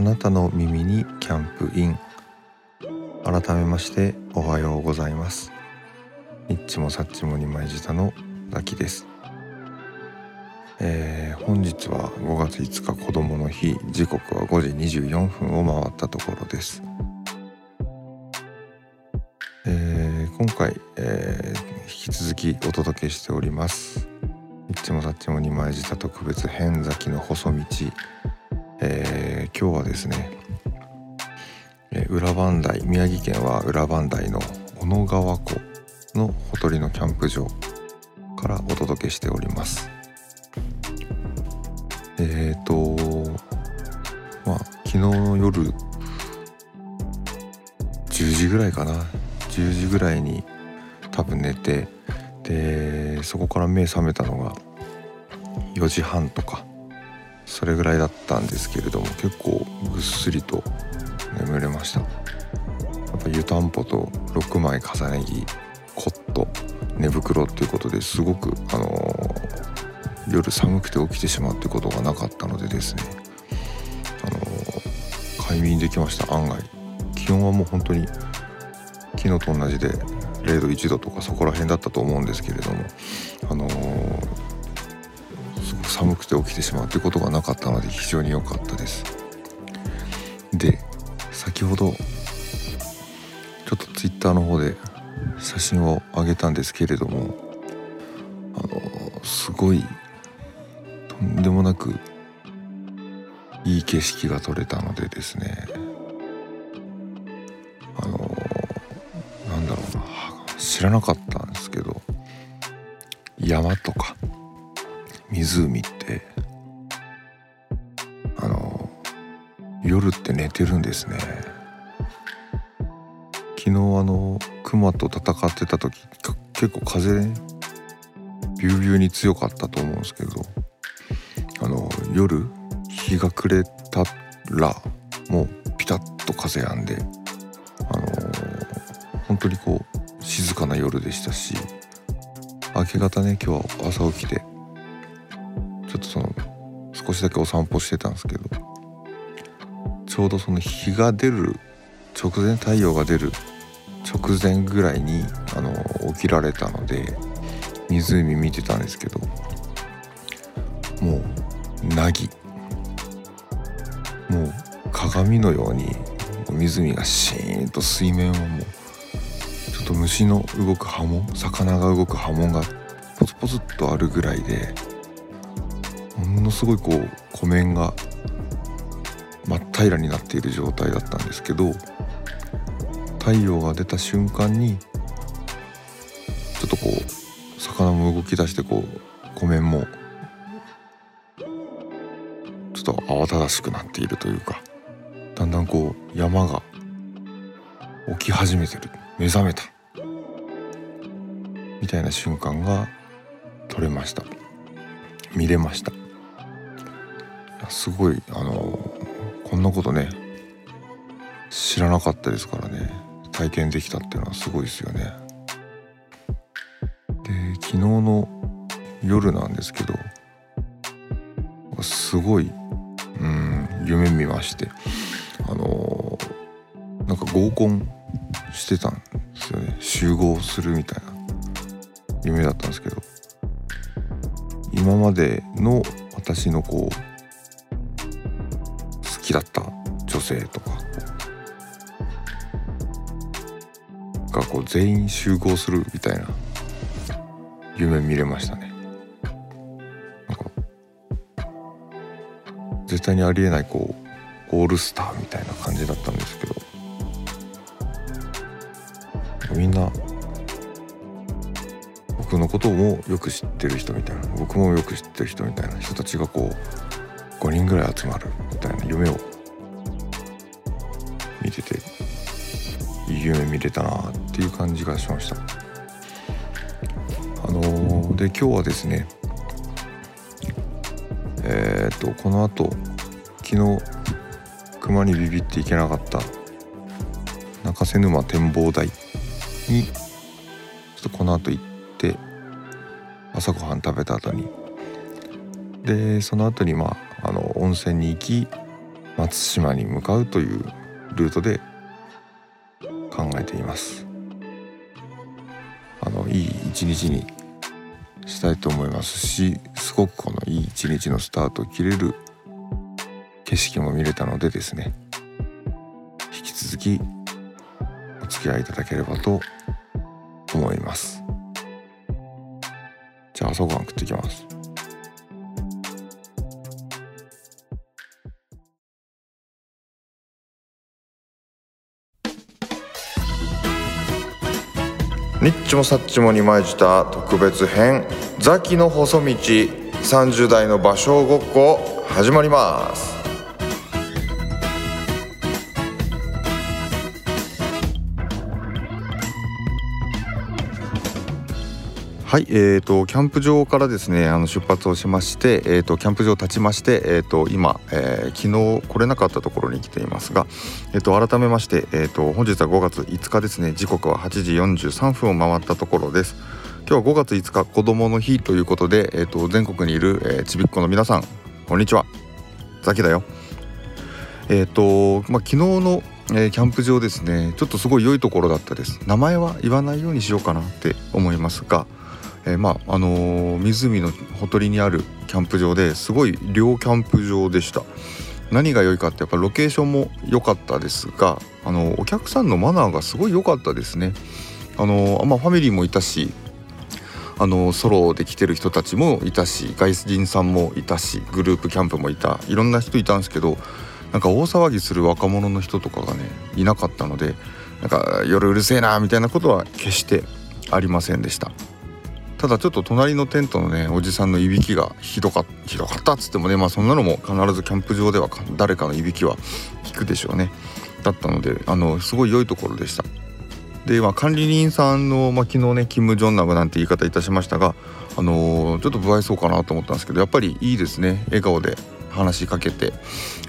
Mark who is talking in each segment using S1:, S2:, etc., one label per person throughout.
S1: あなたの耳にキャンプイン。改めましておはようございます。ニッチもサッチも二枚舌のザキです。えー、本日は5月5日子供の日。時刻は5時24分を回ったところです。えー、今回、えー、引き続きお届けしております。ニッチもサッチも二枚舌特別編崎の細道。えー、今日はですね、えー、裏磐梯宮城県は裏磐梯の小野川湖のほとりのキャンプ場からお届けしております。えっ、ー、とまあ昨日の夜10時ぐらいかな。10時ぐらいに多分寝てでそこから目覚めたのが4時半とか。それぐらいだったんですけれども結構ぐっすりと眠れました。やっぱ湯たんぽと6枚重ね着コット寝袋っていうことですごくあのー、夜寒くて起きてしまうってことがなかったのでですねあのー、快眠できました。案外。気温はもう本当に昨日と同じで0度1度とかそこら辺だったと思うんですけれどもあのー寒くて起きてしまうということがなかったので非常に良かったです。で先ほどちょっと twitter の方で写真を上げたんですけれどもあのすごいとんでもなくいい景色が撮れたのでですねあのなんだろうな知らなかったんですけど山とか湖ってあの夜って寝てるんですね。昨日あの熊と戦ってた時結構風ねビュービューに強かったと思うんですけどあの夜日が暮れたらもうピタッと風やんであの本当にこう静かな夜でしたし明け方ね今日は朝起きて少しだけお散歩してたんですけどちょうどその日が出る直前太陽が出る直前ぐらいにあの起きられたので湖見てたんですけどもう凪。もう鏡のように湖がシーンと水面をもうちょっと虫の動く波紋魚が動く波紋がポツポツっとあるぐらいでのすごいこう湖面が真っ平らになっている状態だったんですけど太陽が出た瞬間にちょっとこう魚も動き出してこう湖面もちょっと慌ただしくなっているというかだんだんこう山が起き始めてる目覚めたみたいな瞬間が撮れました。見れました。すごいあのこんなことね知らなかったですからね体験できたっていうのはすごいですよね。で昨日の夜なんですけどすごいうん夢見ましてあのなんか合コンしてたんですよね集合するみたいな夢だったんですけど今までの私のこうきだった女性とか。がこう全員集合するみたいな。夢見れましたね。なんか。絶対にありえないこうオールスターみたいな感じだったんですけど。みんな。僕のこともよく知ってる人みたいな。僕もよく知ってる人みたいな。人たちがこう5人ぐらい集まるみたいな夢を見てていい夢見れたなっていう感じがしました。あのー、で今日はですねえっ、とこの後昨日熊にビビっていけなかった中瀬沼展望台にちょっとこの後行って朝ごはん食べた後に。でその後にまああの温泉に行き、松島に向かうというルートで考えています。あのいい一日にしたいと思いますしすごくこのいい一日のスタートを切れる景色も見れたのでですね引き続きお付き合いいただければと思います。じゃあ朝ごはん食ってきます。ニッチもサッチもにまいじた特別編ザキの細道30代の芭蕉ごっこ始まります。はい、えーと、キャンプ場からですねあの出発をしまして、えーと、キャンプ場を立ちまして、えーと、今、えー、昨日来れなかったところに来ていますが、えー、と改めまして、えー、と本日は5月5日ですね時刻は8時43分を回ったところです。今日は5月5日子どもの日ということで、えー、と全国にいる、えー、ちびっこの皆さんこんにちは。ザキだよ。えっ、ー、と、まあ、昨日のえー、キャンプ場ですねちょっとすごい良いところだったです。名前は言わないようにしようかなって思いますがえー、まああのー、湖のほとりにあるキャンプ場ですごい両キャンプ場でした何が良いかってやっぱロケーションも良かったですがあのお客さんのマナーがすごい良かったですねあのまあ、ファミリーもいたしあのソロで来てる人たちもいたし外人さんもいたしグループキャンプもいたいろんな人いたんですけどなんか大騒ぎする若者の人とかがねいなかったのでなんか夜うるせえなみたいなことは決してありませんでした。ただちょっと隣のテントのねおじさんのいびきがひどかひどかったっつってもねまあそんなのも必ずキャンプ場では誰かのいびきは聞くでしょうね。だったのであのすごい良いところでした。で、まあ、管理人さんの、まあ、昨日ねキム・ジョンナムなんて言い方いたしましたがあのー、ちょっと不愛想かなと思ったんですけどやっぱりいいですね。笑顔で話しかけて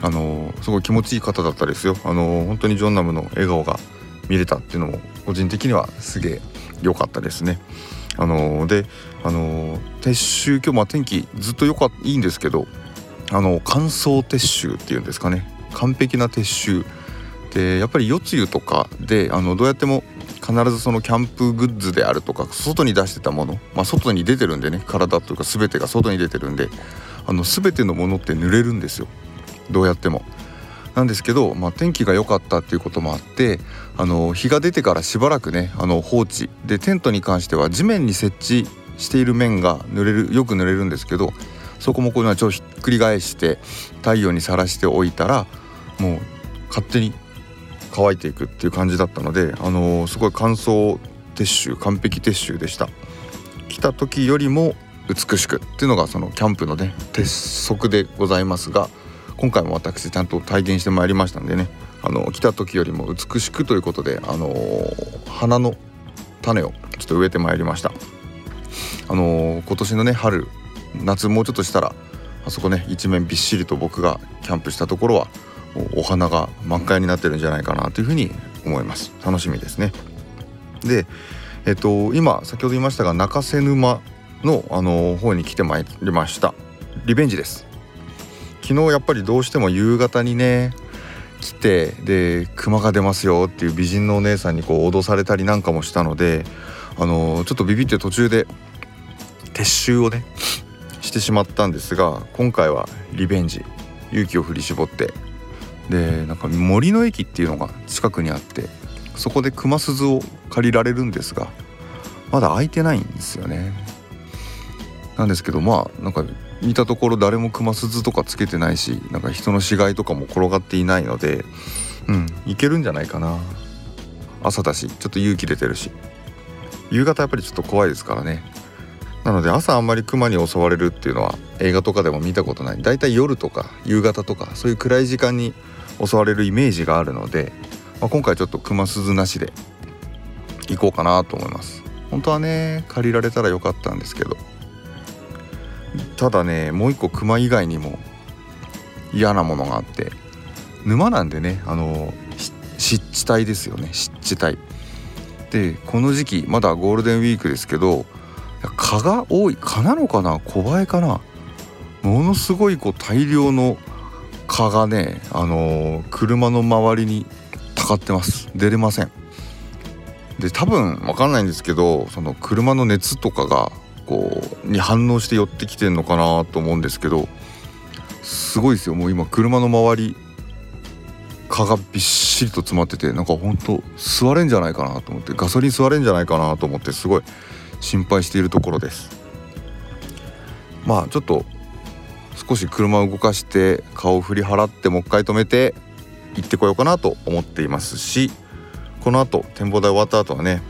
S1: あのー、すごい気持ちいい方だったですよ。あのー、本当にジョンナムの笑顔が見れたっていうのも個人的にはすげえ良かったですね。あのであの撤収今日まあ天気ずっとよかいいんですけどあの乾燥撤収っていうんですかね。完璧な撤収。でやっぱり夜露とかであのどうやっても必ずそのキャンプグッズであるとか外に出してたもの、まあ、外に出てるんでね体というか全てが外に出てるんであの全てのものって濡れるんですよ。どうやっても。なんですけど、まあ、天気が良かったっていうこともあってあの日が出てからしばらくねあの放置。でテントに関しては地面に設置している面が濡れるよく濡れるんですけどそこもこういうのはちょひっくり返して太陽にさらしておいたらもう勝手に乾いていくっていう感じだったので、あのー、すごい乾燥撤収完璧撤収でした。来た時よりも美しくっていうのがそのキャンプのね鉄則でございますが今回も私ちゃんと体験してまいりましたんでね。あの来た時よりも美しくということで、あの、花の種をちょっと植えてまいりました。あの、今年のね春夏もうちょっとしたらあそこね一面びっしりと僕がキャンプしたところはお花が満開になってるんじゃないかなというふうに思います。楽しみですね。でえっと今先ほど言いましたが中瀬沼のあの方に来てまいりました。リベンジです。昨日やっぱりどうしても夕方にね来てで熊が出ますよっていう美人のお姉さんにこう脅されたりなんかもしたのであのちょっとビビって途中で撤収をねしてしまったんですが今回はリベンジ勇気を振り絞ってでなんか森の駅っていうのが近くにあってそこで熊鈴を借りられるんですがまだ開いてないんですよね。なんですけどまあなんか見たところ誰も熊鈴とかつけてないしなんか人の死骸とかも転がっていないのでうんいけるんじゃないかな。朝だしちょっと勇気出てるし。夕方やっぱりちょっと怖いですからね。なので朝あんまり熊に襲われるっていうのは映画とかでも見たことない。だいたい夜とか夕方とかそういう暗い時間に襲われるイメージがあるので、まあ、今回ちょっと熊鈴なしで行こうかなと思います。本当はね借りられたらよかったんですけど。ただねもう一個クマ以外にも嫌なものがあって沼なんでねあの湿地帯ですよね。湿地帯。でこの時期まだゴールデンウィークですけど蚊が多い。蚊なのかな？小バエかな？ものすごいこう大量の蚊がねあのー車の周りにたかってます。出れません。で多分わかんないんですけどその車の熱とかがこうに反応して寄ってきてんのかなと思うんですけどすごいですよ。もう今車の周り蚊がびっしりと詰まっててなんかほんと座れんじゃないかなと思ってガソリン座れんじゃないかなと思ってすごい心配しているところです。まあちょっと少し車を動かして顔を振り払ってもう一回止めて行ってこようかなと思っていますしこの後展望台終わった後はね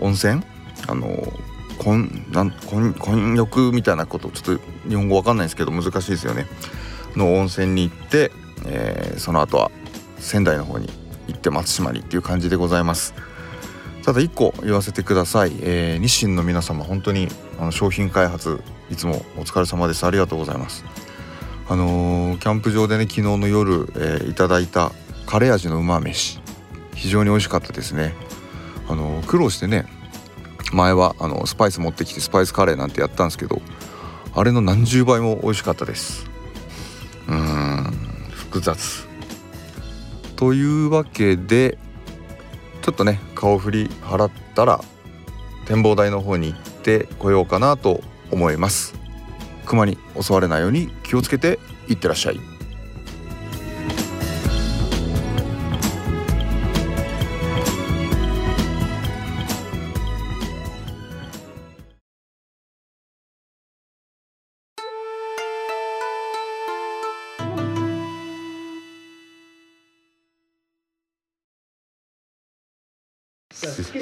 S1: 温泉あの混なん混混浴みたいなことちょっと日本語わかんないですけど難しいですよね。の温泉に行って、えーその後は仙台の方に行って松島にっていう感じでございます。ただ一個言わせてください、えー日清の皆様本当にあの商品開発いつもお疲れ様です。ありがとうございます。あのーキャンプ場でね昨日の夜、えーいただいたカレー味の馬飯。非常に美味しかったですね。あの苦労してね前はあのスパイス持ってきてスパイスカレーなんてやったんですけどあれの何十倍も美味しかったです。うん複雑。というわけでちょっとね顔振り払ったら展望台の方に行ってこようかなと思います。熊に襲われないように気をつけていってらっしゃい。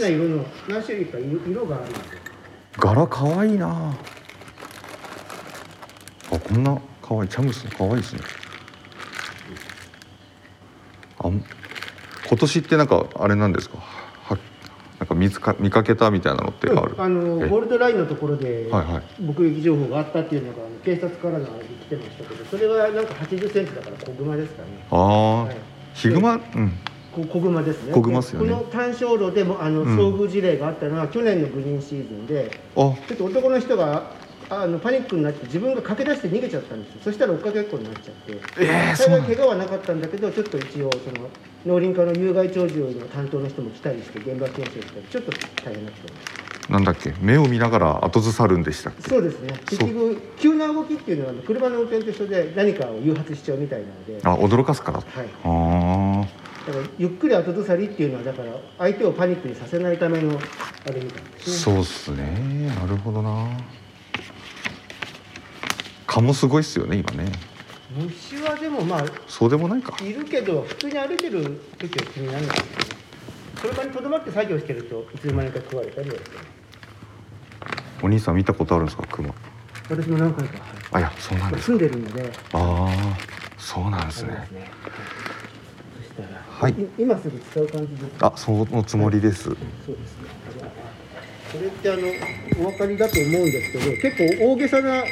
S2: な色の何種類か色色があるんですよ。
S1: 柄かわいいな。あこんなかわいいチャムスかわいいですね。あん今年ってなんかあれなんですか？はなんか見つか見かけたみたいなのってある、
S2: あの
S1: え？
S2: ゴールドラインのところで目撃情報があったっていうのが警察からの来てましたけど、それはなんか80センチだから小熊ですかね。
S1: ああ、
S2: はい。
S1: ヒグマ？うん
S2: こ小熊ですね。
S1: 小熊っすよね。
S2: この単焦炉でもあの
S1: うん。
S2: 遭遇事例があったのは去年のグリーンシーズンで、
S1: あ。
S2: ちょっと男の人があのパニックになって自分が駆け出して逃げちゃったんですよ。そしたら追っかけっこになっちゃって。
S1: えー、
S2: 幸い怪我はなかったんだけどちょっと一応その農林課の有害鳥獣の担当の人も来たりして現場検証したりちょっと大変なことになって。
S1: なんだっけ？目を見ながら後ずさるんでしたっけ？
S2: そうですね。結局急な動きっていうのはあの車の運転と一緒で何かを誘発しちゃうみたいなので、は
S1: あ驚かすから。
S2: い、
S1: あ
S2: だからゆっくり後ずさりっていうのはだから相手をパニックにさせないためのあれみたい
S1: あ
S2: ですね。
S1: そうっすね。なるほどな。蚊もすごいっすよね今ね。
S2: 虫はでもまあ
S1: そうでもないか。
S2: いるけど普通に歩いてる時は気にならないですね車にとどまって作業してるといつの間にか食われたりはする
S1: お兄さん見たことあるんですかクマ
S2: 私も何回か、はい
S1: あいやそうなんです。
S2: 住んでるので
S1: ああそうなんですねはい
S2: い今すぐ使う感じです。
S1: あそのつもりです
S2: そうですね。これってあのお分かりだと思うんですけど、結構大げさな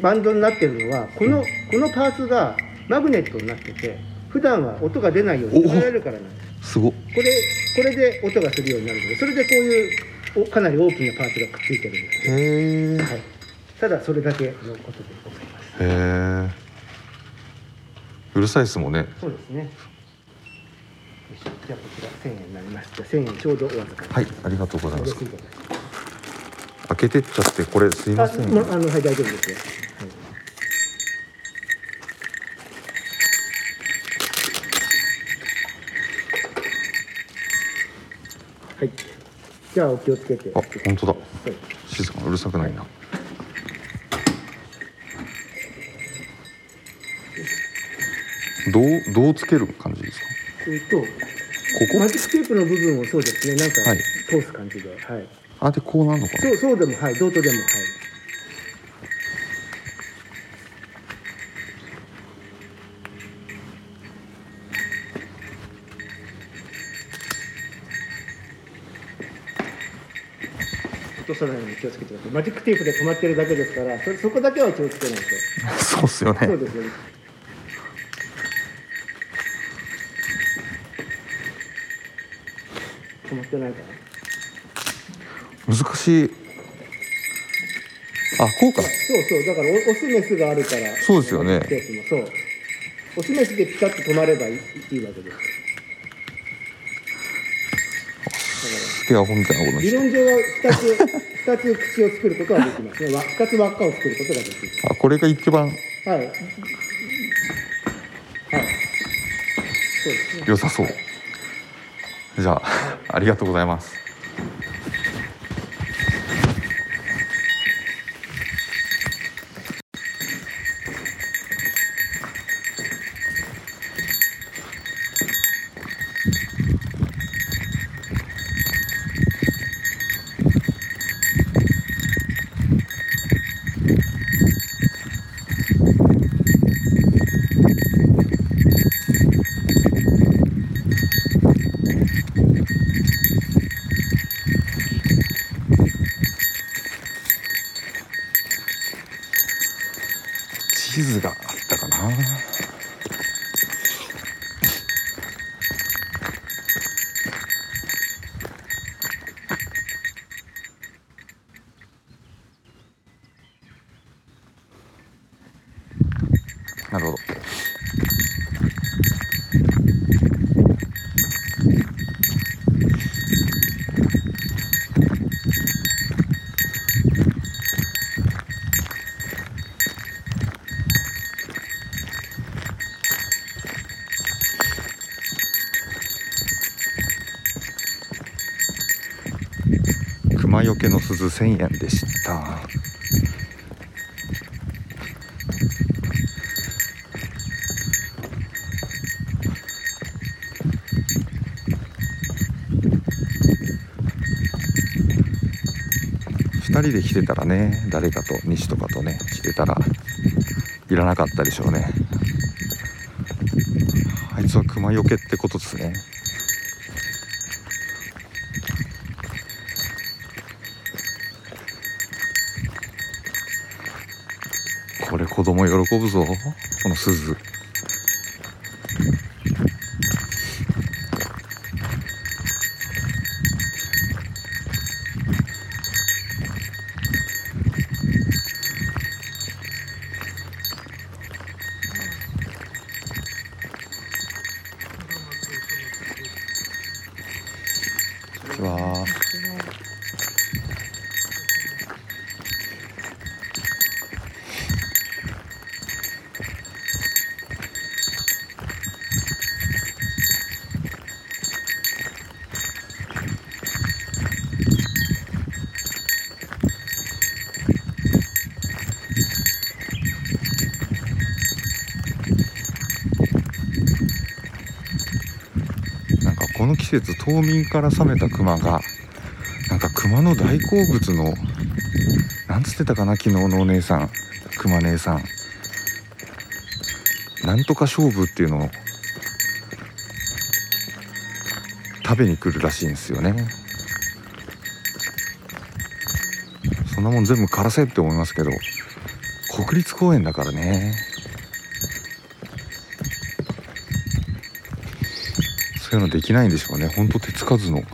S2: バンドになってるのはこの、このパーツがマグネットになってて、普段は音が出ないように止められるからなんです。
S1: すごっ
S2: これこれで音がするようになるので、それでこういうおかなり大きなパーツがくっついてるんですね。
S1: へえ
S2: はい。ただそれだけのことでございます。
S1: へえうるさいですもんね
S2: そうですね。じゃあこちら千円になります。じゃあ千円ちょうどお預かり。
S1: はいありがとうございます開けてっちゃってこれすいません
S2: あ、もうあのはい大丈夫ですよ。はい。はい。じゃあお気をつけて。
S1: あ本当だ
S2: はい。
S1: 静かなうるさくないなどうどうつける感じですか？
S2: えっと
S1: ここ？
S2: マジックテープの部分をそうですね。なんか
S1: はい
S2: 通す感じで、はい。
S1: あでこうなるのかな？
S2: そうそうでもはい。どうとでもはい。落とさないように気をつけてください。マジックテープで止まってるだけですから、そそこだけは気をつけないと。
S1: そうっすよね
S2: そうですよね。止まってないかな。
S1: 難しい。あこうか。
S2: そうそう、だからオオスメスがあるから。
S1: そうですよね。
S2: そう。オスメスでピタッと止まればいいいいわけです。
S1: スケアホみたいなこと
S2: 理論上は2つ二つ口を作ることはできます。ねわ2つ輪っかを作ることができる
S1: あこれが一番。
S2: はい。はい。そうですね。
S1: 良さそう。じゃあありがとうございます地図があったかななるほど熊よけの鈴1000円でした2人で来てたらね誰かと西とかとね来てたらいらなかったでしょうねあいつは熊よけってことですねこれ子供喜ぶぞこの鈴節冬眠から覚めたクマがなんかクマの大好物のなんつってたかな昨日のお姉さん。クマ姉さん。なんとか勝負っていうのを食べに来るらしいんですよね。そんなもん全部枯らせって思いますけど国立公園だからね。そういうのできないんでしょうね。ほんと手つかずの。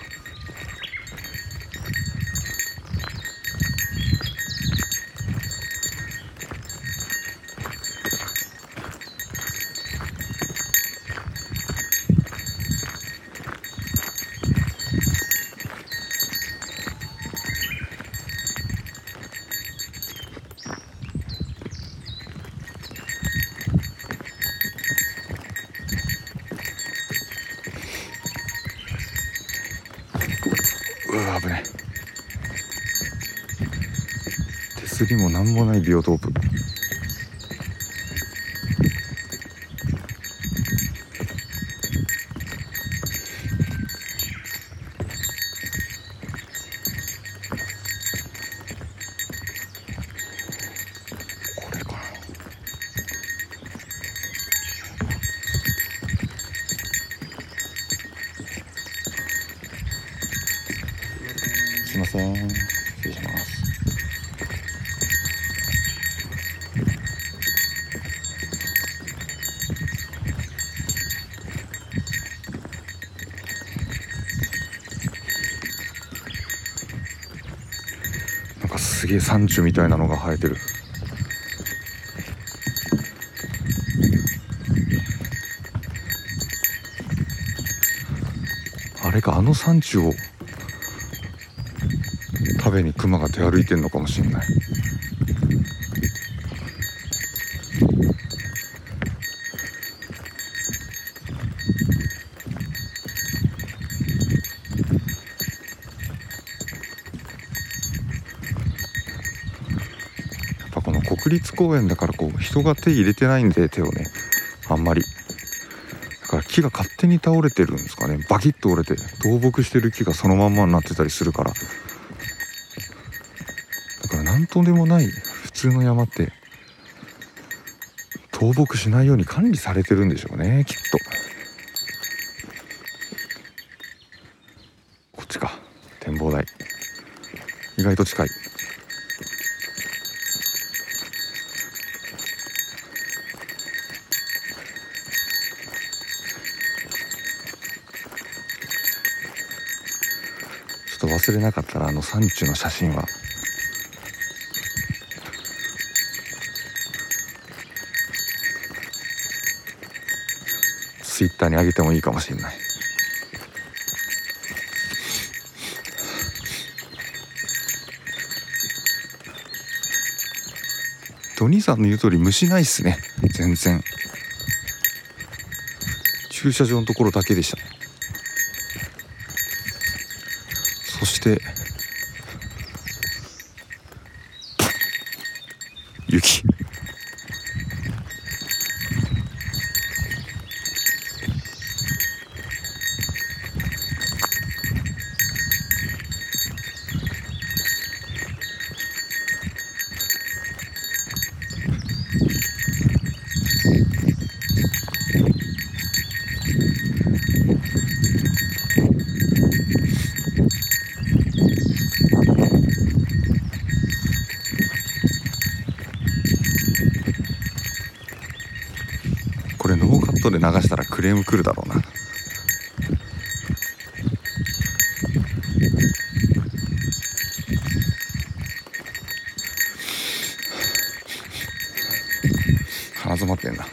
S1: りもなんもないビオトープ。山中みたいなのが生えてるあれかあの山中を食べに熊が出歩いてんのかもしんない。立公園だからこう人が手入れてないんで手をねあんまり。だから木が勝手に倒れてるんですかね。バキッと折れて倒木してる木がそのまんまになってたりするから。だから何とでもない普通の山って倒木しないように管理されてるんでしょうねきっと。こっちか。展望台。意外と近い。ょっと忘れなかったらあの山中の写真は。ツイッターに上げてもいいかもしれない。ドニーさんの言う通り虫ないっすね。全然。駐車場のところだけでしたそして雪これノーカットで流したらクレーム来るだろうな鼻詰まってんなやっ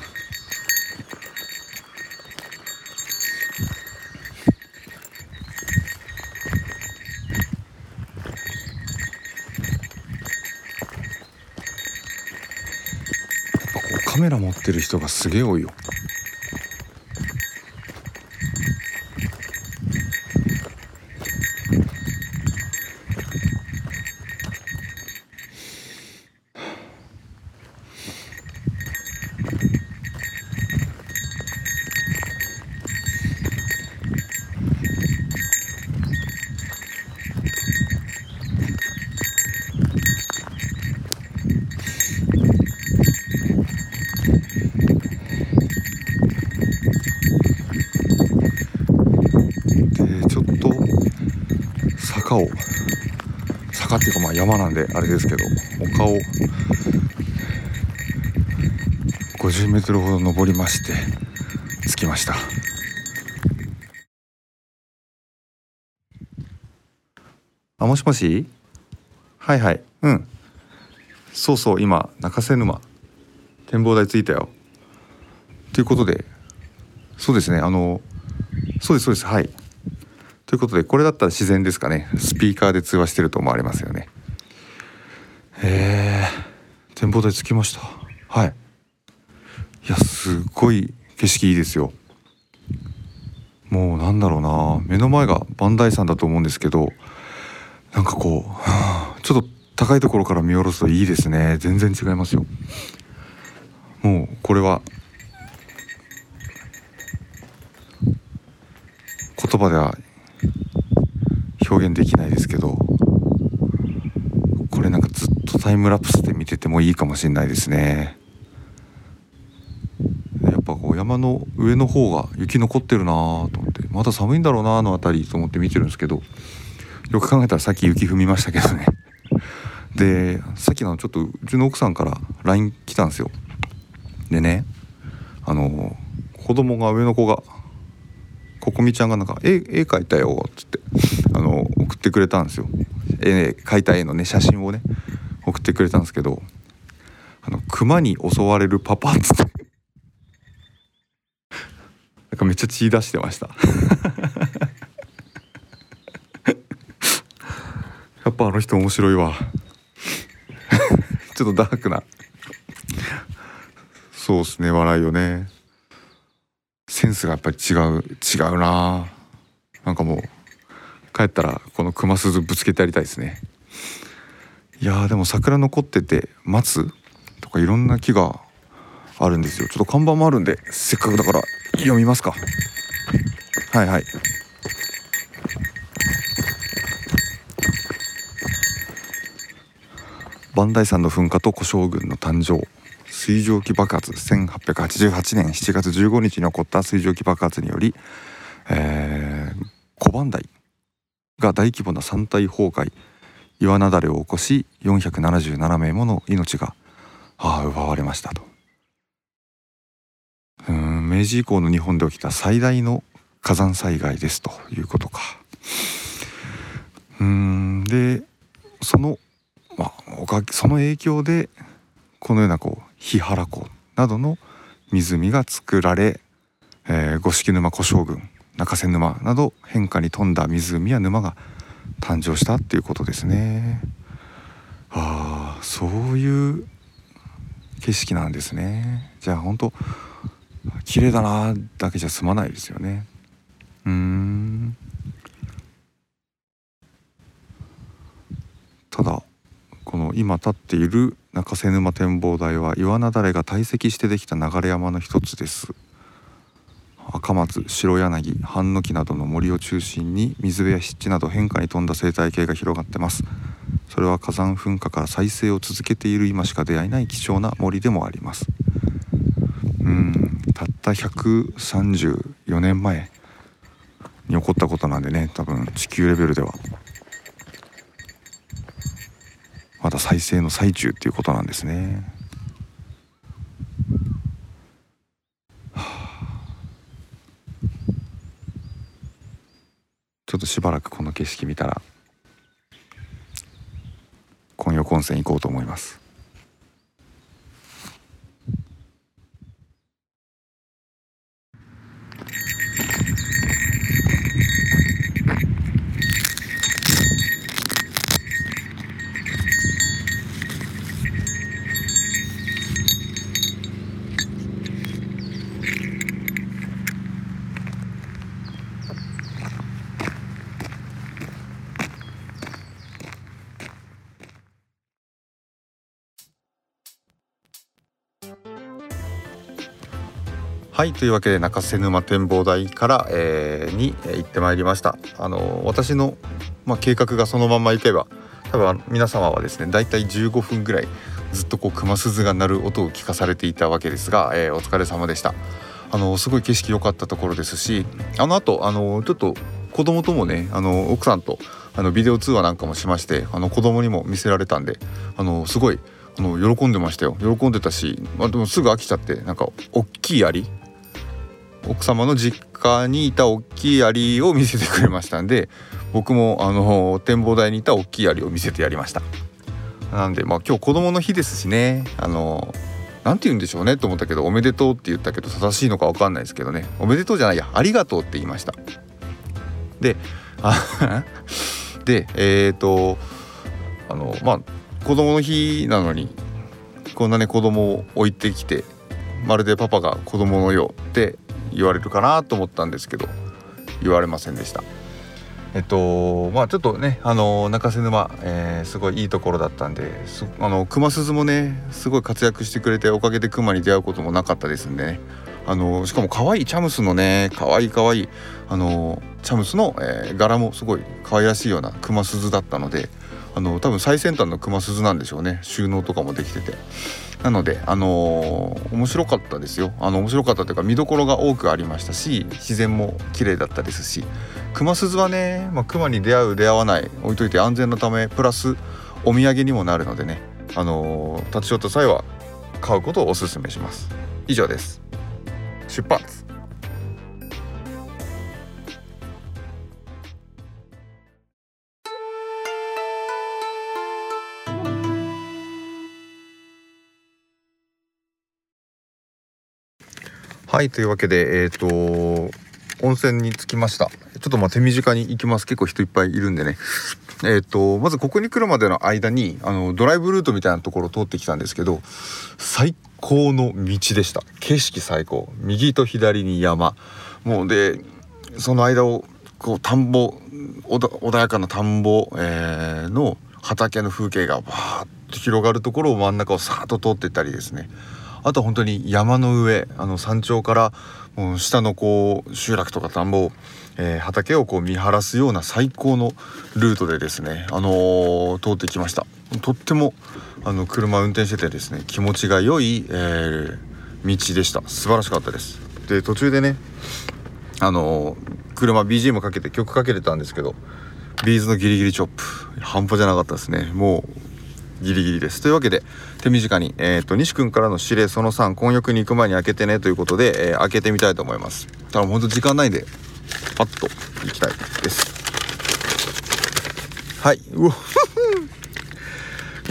S1: ぱこうカメラ持ってる人がすげえ多いよでちょっと坂を坂っていうかまあ山なんであれですけど丘を50メートルほど登りまして着きました。あもしもし？はいはい。うん。そうそう今中瀬沼。展望台着いたよ。ということでそうですねあのそうですそうですはい。ということでこれだったら自然ですかね。スピーカーで通話してると思われますよね。へえ展望台着きました。はい。いやすごい景色いいですよ。もうなんだろうな。目の前が磐梯山だと思うんですけどなんかこうちょっと高いところから見下ろすといいですね。全然違いますよ。もうこれは言葉では表現できないですけど。れなんかずっとタイムラプスで見ててもいいかもしれないですね。やっぱこう山の上の方が雪残ってるなぁと思ってまだ寒いんだろうなあの辺りと思って見てるんですけどよく考えたらさっき雪踏みましたけどね。でさっきのちょっとうちの奥さんから LINE 来たんですよ。でねあの子供が上の子がここみちゃんがなんか絵絵描いたよっつってあの送ってくれたんですよ。えー、描いた絵のね写真をね送ってくれたんですけどあの熊に襲われるパパっつって。なんかめっちゃ血出してました。やっぱあの人面白いわ。ちょっとダークな。そうっすね笑いよね。センスがやっぱり違う違うな。なんかもう帰ったらこの熊鈴ぶつけてやりたいですね。いやでも桜残ってて松とかいろんな木があるんですよ。ちょっと看板もあるんでせっかくだから読みますか。はいはい。磐梯山の噴火と小将軍の誕生。水蒸気爆発。1888年7月15日に起こった水蒸気爆発により、えー、小磐梯が大規模な山体崩壊。岩雪崩を起こし477名もの命が奪われましたと。うん明治以降の日本で起きた最大の火山災害ですということか。うんでそのまあおかその影響でこのようなこう檜原湖などの湖が作られ、えー、五色沼小将軍中瀬沼など変化に富んだ湖や沼が誕生したっていうことですね。ああそういう景色なんですね。じゃあ本当綺麗だなだけじゃ済まないですよね。うーんただこの今立っている中瀬沼展望台は岩名だれが堆積してできた流山の一つです赤松白柳ハンノキなどの森を中心に水辺や湿地など変化に富んだ生態系が広がってます。それは火山噴火から再生を続けている今しか出会えない貴重な森でもあります。うんたった134年前に起こったことなんでね多分地球レベルでは。まだ再生の最中っていうことなんですね。ちょっとしばらくこの景色見たら今夜温泉行こうと思います。はいというわけで中瀬沼展望台から、えー、に行ってまいりました。あの私の、まあ、計画がそのままいけば多分皆様はですねだいたい15分ぐらいずっとこう熊鈴が鳴る音を聞かされていたわけですが、えー、お疲れ様でした。あのすごい景色良かったところですしあの後あのちょっと子供ともねあの奥さんとあのビデオ通話なんかもしましてあの子供にも見せられたんであのすごいあの喜んでましたよ。喜んでたし、まあ、でもすぐ飽きちゃってなんか大きい槍奥様の実家にいた大きい槍を見せてくれましたんで僕もあの展望台にいた大きい槍を見せてやりました。なんでまあ今日子供の日ですしね。あの何て言うんでしょうねと思ったけどおめでとうって言ったけど正しいのか分かんないですけどね。おめでとうじゃないやありがとうって言いました。ででえっ、ー、とあのまあ子供の日なのにこんなね子供を置いてきてまるでパパが子供のようって言われるかなと思ったんですけど言われませんでした。えっとまあちょっとねあの中瀬沼、えー、すごいいいところだったんであの熊鈴もねすごい活躍してくれておかげで熊に出会うこともなかったですんでね。あのしかも可愛いチャムスのね可愛い可愛いあのチャムスの、えー、柄もすごい可愛らしいような熊鈴だったのであの多分最先端の熊鈴なんでしょうね。収納とかもできてて。なのであのー、面白かったですよ。あの面白かったというか見どころが多くありましたし自然も綺麗だったですし。熊鈴はね、まあ、熊に出会う出会わない置いといて安全のためプラスお土産にもなるのでね。あのー、立ち寄った際は買うことをおすすめします。以上です。出発!はいというわけでえっ、ー、と温泉に着きました。ちょっとまあ手短に行きます。結構人いっぱいいるんでね。えっ、とまずここに来るまでの間にあのドライブルートみたいなところを通ってきたんですけど最高の道でした。景色最高。右と左に山。もうでその間をこう田んぼ穏やかな田んぼ、えー、の畑の風景がバーッと広がるところを真ん中をさーっと通っていったりですね。あと本当に山の上あの山頂からもう下のこう集落とか田んぼ、えー、畑をこう見晴らすような最高のルートでですね、あのー、通ってきました。とってもあの車運転しててですね気持ちが良い、えー、道でした。素晴らしかったです。で途中でねあの車 BGM かけて曲かけてたんですけどビーズのギリギリチョップ半端じゃなかったですね。もうギリギリです。というわけで手短に、えーと、西君からの指令その3混浴に行く前に開けてねということで、えー、開けてみたいと思います。ただほんと時間ないんでパッと行きたいです。はい。うわ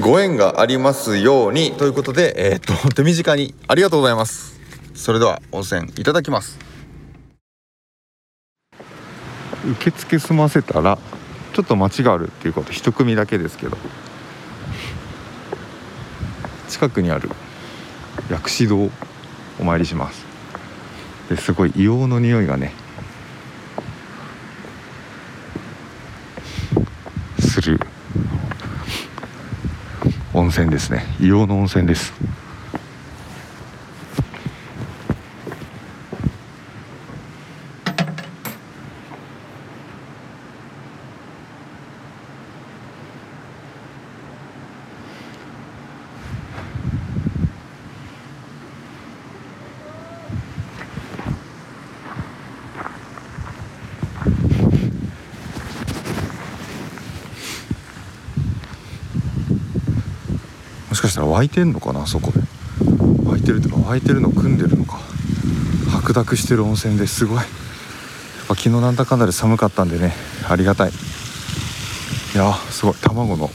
S1: ご縁がありますようにということでえっ、ー、と手短にありがとうございます。それでは温泉いただきます。受付済ませたらちょっと待ちがあるっていうこと一組だけですけど。近くにある薬師堂お参りします。ですごい硫黄の匂いがねする温泉ですね。硫黄の温泉です。湧いてんのかなそこで。湧いてるとか湧いてるの組んでるのか。白濁してる温泉ですごい。やっぱ昨日なんだかんだで寒かったんでねありがたい。いやすごい。卵の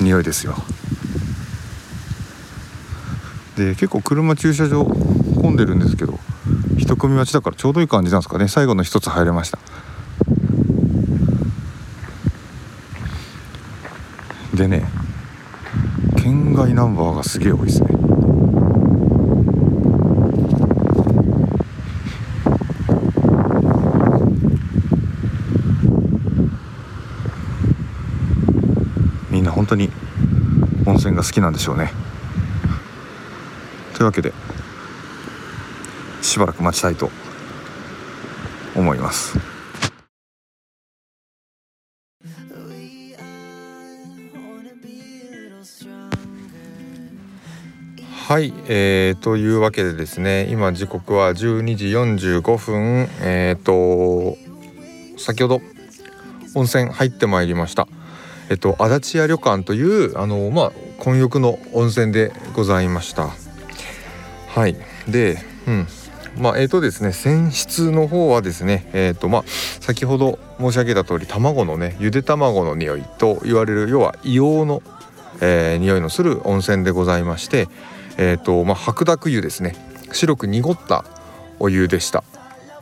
S1: 匂いですよ。で結構車駐車場混んでるんですけど一組待ちだからちょうどいい感じなんですかね。最後の一つ入れました。でね県外ナンバーがすげえ多いですねみんな本当に温泉が好きなんでしょうねというわけでしばらく待ちたいと思います。はい、えー、というわけでですね今時刻は12時45分えっ、ー、と先ほど温泉入ってまいりました。えっと足立屋旅館というあのまあ混浴の温泉でございました。はいでうんまあえーとですね泉質の方はですねえっ、ー、とまあ先ほど申し上げた通り卵のねゆで卵の匂いと言われる要は硫黄の、えー、匂いのする温泉でございましてえーとまあ、白濁湯ですね。白く濁ったお湯でした。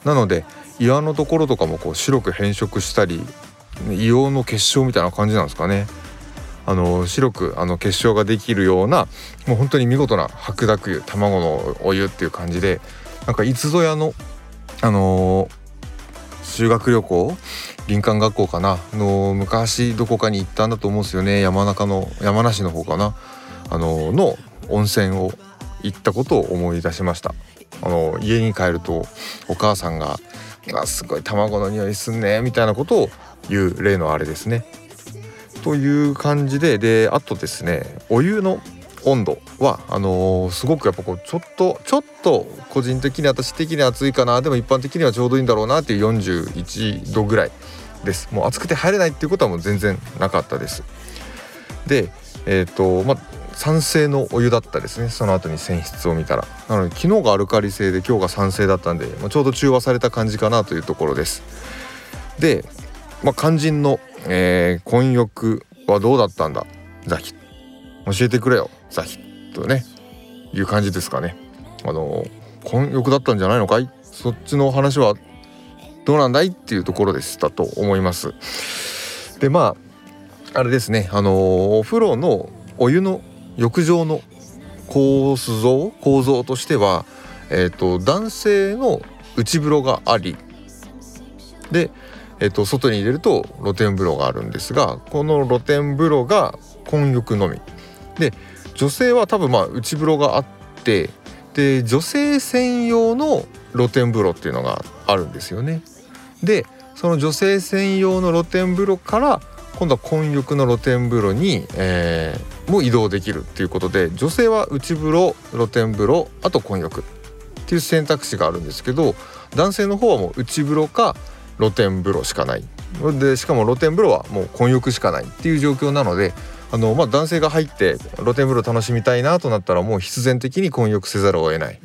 S1: なので岩のところとかもこう白く変色したり硫黄の結晶みたいな感じなんですかね。あの白くあの結晶ができるようなもう本当に見事な白濁湯卵のお湯っていう感じでなんかいつぞやのあのー、修学旅行林間学校かなの昔どこかに行ったんだと思うんですよね。山中の山梨の方かな。あのの温泉を行ったことを思い出しました。あの家に帰るとお母さんが「あすごい卵の匂いすんね」みたいなことを言う例のあれですね。という感じでであとですねお湯の温度はあのー、すごくやっぱこうちょっとちょっと個人的に私的には暑いかなでも一般的にはちょうどいいんだろうなっていう41度ぐらいです。もう暑くて入れないっていうことはもう全然なかったです。でえっ、ー、とまあ酸性のお湯だったですね。その後に泉質を見たら。なので昨日がアルカリ性で今日が酸性だったんで、まあ、ちょうど中和された感じかなというところです。で、まあ、肝心の、えー、混浴はどうだったんだ？ザヒ教えてくれよ。ザヒとね。いう感じですかね。あの混浴だったんじゃないのかい？そっちの話はどうなんだい？っていうところでしたと思います。でまああれですねあのお風呂のお湯の浴場の構造構造としては、えーと、男性の内風呂がありで、えーと、外に入れると露天風呂があるんですがこの露天風呂が混浴のみで女性は多分まあ内風呂があってで女性専用の露天風呂っていうのがあるんですよね。でその女性専用の露天風呂から今度は混浴の露天風呂に、えー、も移動できるっていうことで女性は内風呂露天風呂あと混浴っていう選択肢があるんですけど男性の方はもう内風呂か露天風呂しかないでしかも露天風呂はもう混浴しかないっていう状況なのであの、まあ、男性が入って露天風呂楽しみたいなとなったらもう必然的に混浴せざるを得ない。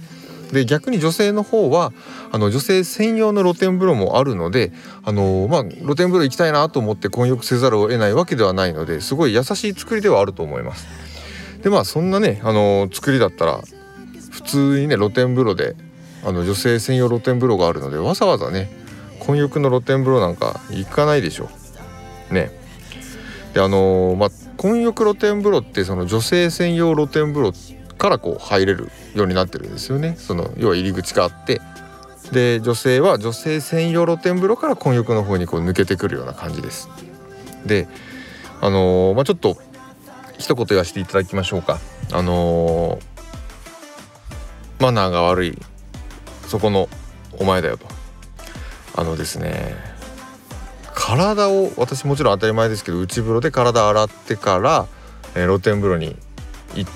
S1: で逆に女性の方はあの女性専用の露天風呂もあるのであの、まあ、露天風呂行きたいなと思って混浴せざるを得ないわけではないのですごい優しい作りではあると思います。でまあそんなねあの作りだったら普通にね露天風呂であの女性専用露天風呂があるのでわざわざね混浴の露天風呂なんか行かないでしょ。ね。であのまあ混浴露天風呂ってその女性専用露天風呂ってからこう入れるようになってるんですよね。その要は入り口があって。で女性は女性専用露天風呂から混浴の方にこう抜けてくるような感じです。であのー、まあちょっと一言言わせていただきましょうか。あのー、マナーが悪いそこのお前だよと。あのですね体を私もちろん当たり前ですけど内風呂で体洗ってから、えー、露天風呂に行っ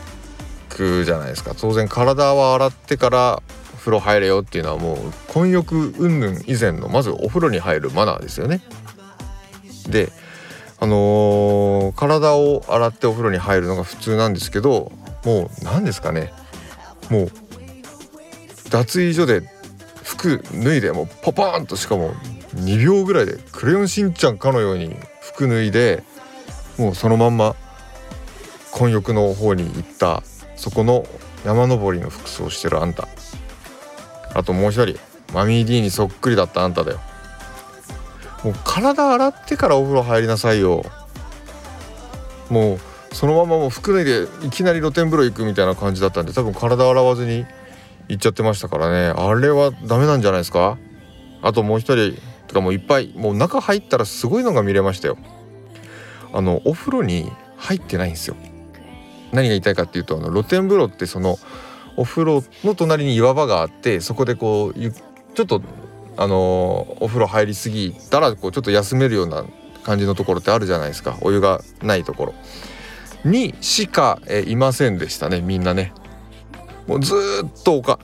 S1: くじゃないですか当然体は洗ってから風呂入れよっていうのはもう混浴云々以前のまずお風呂に入るマナーですよね。であのー、体を洗ってお風呂に入るのが普通なんですけどもう何ですかねもう脱衣所で服脱いでもうパパーンとしかも2秒ぐらいでクレヨンしんちゃんかのように服脱いでもうそのまんま混浴の方に行ったそこの山登りの服装してるあんた。あともう一人マミー D にそっくりだったあんただよ。もう体洗ってからお風呂入りなさいよ。もうそのままもう服脱いでいきなり露天風呂行くみたいな感じだったんで多分体洗わずに行っちゃってましたからね。あれはダメなんじゃないですか？あともう一人とかもういっぱいもう中入ったらすごいのが見れましたよ。あのお風呂に入ってないんですよ。何が言いたいかっていうとあの露天風呂ってそのお風呂の隣に岩場があってそこでこうちょっとあのお風呂入りすぎたらこうちょっと休めるような感じのところってあるじゃないですか。お湯がないところ。にしか、えいませんでしたねみんなね。もうずっと丘。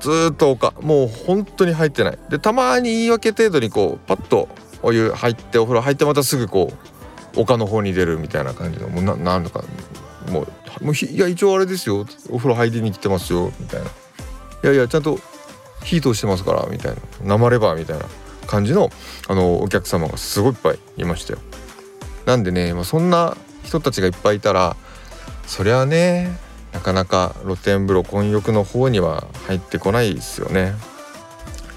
S1: ずっと丘。もう本当に入ってない。でたまに言い訳程度にこうパッとお湯入ってお風呂入ってまたすぐこう丘の方に出るみたいな感じのもうななんかもうもういや一応あれですよ。お風呂入りに来てますよ。みたいな。いやいやちゃんと火通してますから。みたいな。生レバーみたいな。感じのあのお客様がすごいいっぱいいましたよ。なんでね、まあ、そんな人たちがいっぱいいたらそりゃねなかなか露天風呂混浴の方には入ってこないですよね。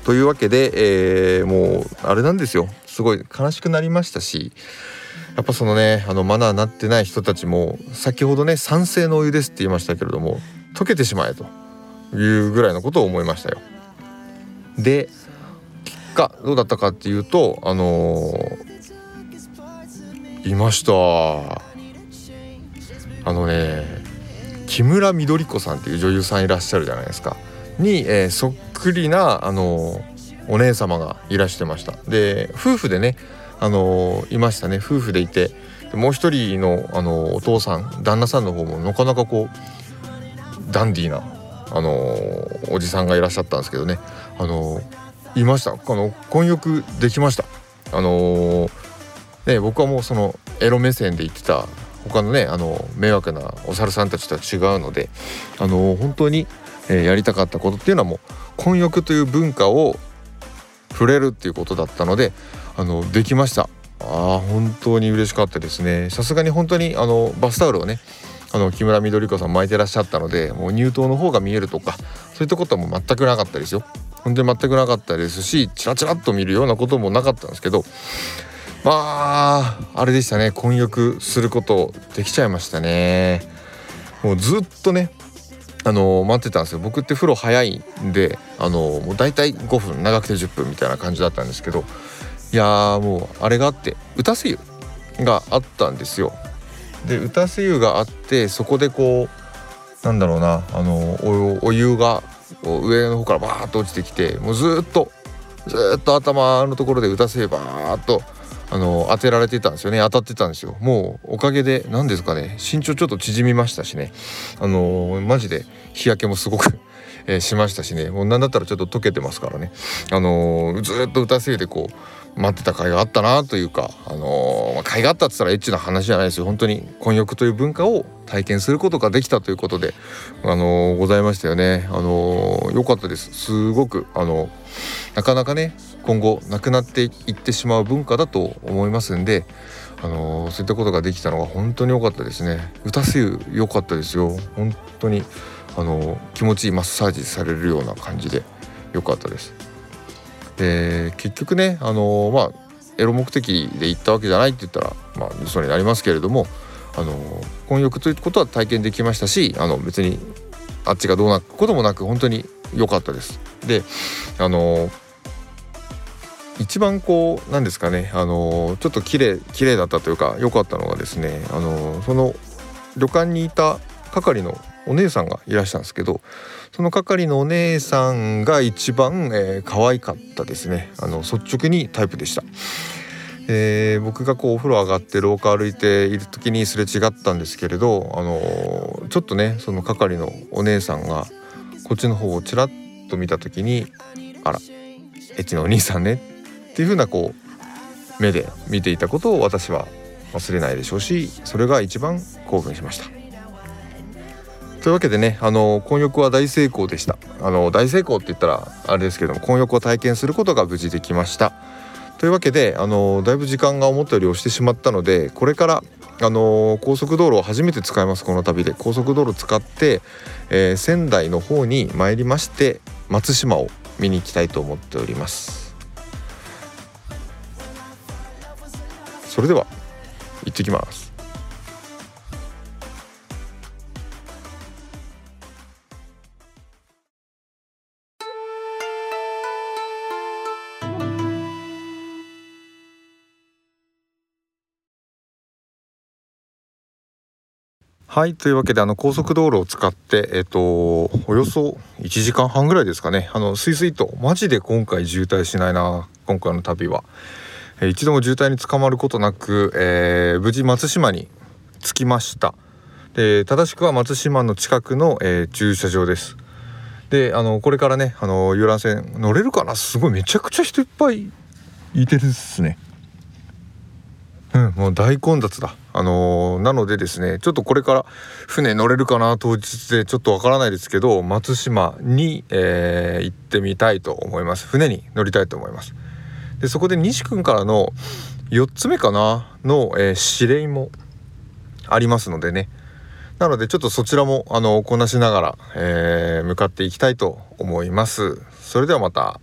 S1: というわけで、えー、もうあれなんですよ。すごい悲しくなりましたしやっぱそのねあのマナーなってない人たちも先ほどね酸性のお湯ですって言いましたけれども溶けてしまえというぐらいのことを思いましたよ。で結果どうだったかっていうとあのー、いました。あのね木村緑子さんっていう女優さんいらっしゃるじゃないですか。に、えー、そっくりなあのー、お姉様がいらしてました。で夫婦でねあのいましたね。夫婦でいて。もう一人のあのお父さん旦那さんの方もなかなかこうダンディーなあのおじさんがいらっしゃったんですけどね。あのいました？あの婚浴できました？あのね僕はもうそのエロ目線で言ってた他のねあの迷惑なお猿さんたちとは違うのであの本当に、えー、やりたかったことっていうのはもう婚浴という文化を触れるっていうことだったのであのできました。あ本当に嬉しかったですね。さすがに本当にあのバスタオルをねあの木村緑子さん巻いてらっしゃったのでもう乳頭の方が見えるとかそういったことはもう全くなかったですよ。本当に全くなかったですしチラチラっと見るようなこともなかったんですけどまああれでしたね。混浴することできちゃいましたね。もうずっとねあの待ってたんですよ。僕って風呂早いんであのもう大体5分長くて10分みたいな感じだったんですけどいやーもうあれがあって打たせ湯があったんですよ。で打たせ湯があってそこでこうなんだろうなあのお湯が上の方からバーッと落ちてきてもうずっとずっと頭のところで打たせ湯バーッとあの当てられてたんですよね。当たってたんですよ。もうおかげで何ですかね身長ちょっと縮みましたしね。あのマジで日焼けもすごくえー、しましたしね。もう何だったらちょっと溶けてますからね。あのー、ずっと歌せいでこう待ってた甲斐があったなというかあのー、まあ、甲斐があったっつったらエッチな話じゃないですよ。本当に混浴という文化を体験することができたということであのございましたよね。あの良かったです。すごくあのなかなかね今後なくなっていってしまう文化だと思いますんであのそういったことができたのが本当に良かったですね。歌せ湯良かったですよ。本当にあの気持ちいいマッサージされるような感じで良かったです。で結局ねあのまあエロ目的で行ったわけじゃないって言ったらまあ嘘になりますけれどもあの婚浴ということは体験できましたしあの別にあっちがどうなることもなく本当に良かったです。であの一番こうなんですかねあのちょっと綺麗綺麗だったというか良かったのがですねあのその旅館にいた係のお姉さんがいらしたんですけどその係のお姉さんが一番、えー、可愛かったですねあの率直にタイプでした。えー、僕がこうお風呂上がって廊下歩いている時にすれ違ったんですけれど、あのー、ちょっとねその係のお姉さんがこっちの方をちらっと見た時に「あらエッチのお兄さんね」っていう風なこう目で見ていたことを私は忘れないでしょうしそれが一番興奮しました。というわけでねあの混浴は大成功でした。あの大成功って言ったらあれですけども混浴を体験することが無事できました。というわけであのだいぶ時間が思ったより押してしまったのでこれからあの高速道路を初めて使いますこの旅で。高速道路使って、えー、仙台の方に参りまして松島を見に行きたいと思っております。それでは行ってきます。はいというわけであの高速道路を使ってえっ、とおよそ1時間半ぐらいですかね。あのスイスイとマジで今回渋滞しないな今回の旅は。え一度も渋滞に捕まることなく、えー、無事松島に着きました。で正しくは松島の近くの、えー、駐車場です。であのこれからねあの遊覧船乗れるかな？すごいめちゃくちゃ人いっぱいいてるっすね。うんもう大混雑だ。あのー、なのでですねちょっとこれから船乗れるかな当日でちょっとわからないですけど松島に、えー、行ってみたいと思います。船に乗りたいと思います。でそこで西君からの4つ目かなの、えー、指令もありますのでね。なのでちょっとそちらもあのこなしながら、え、向かっていきたいと思います。それではまた。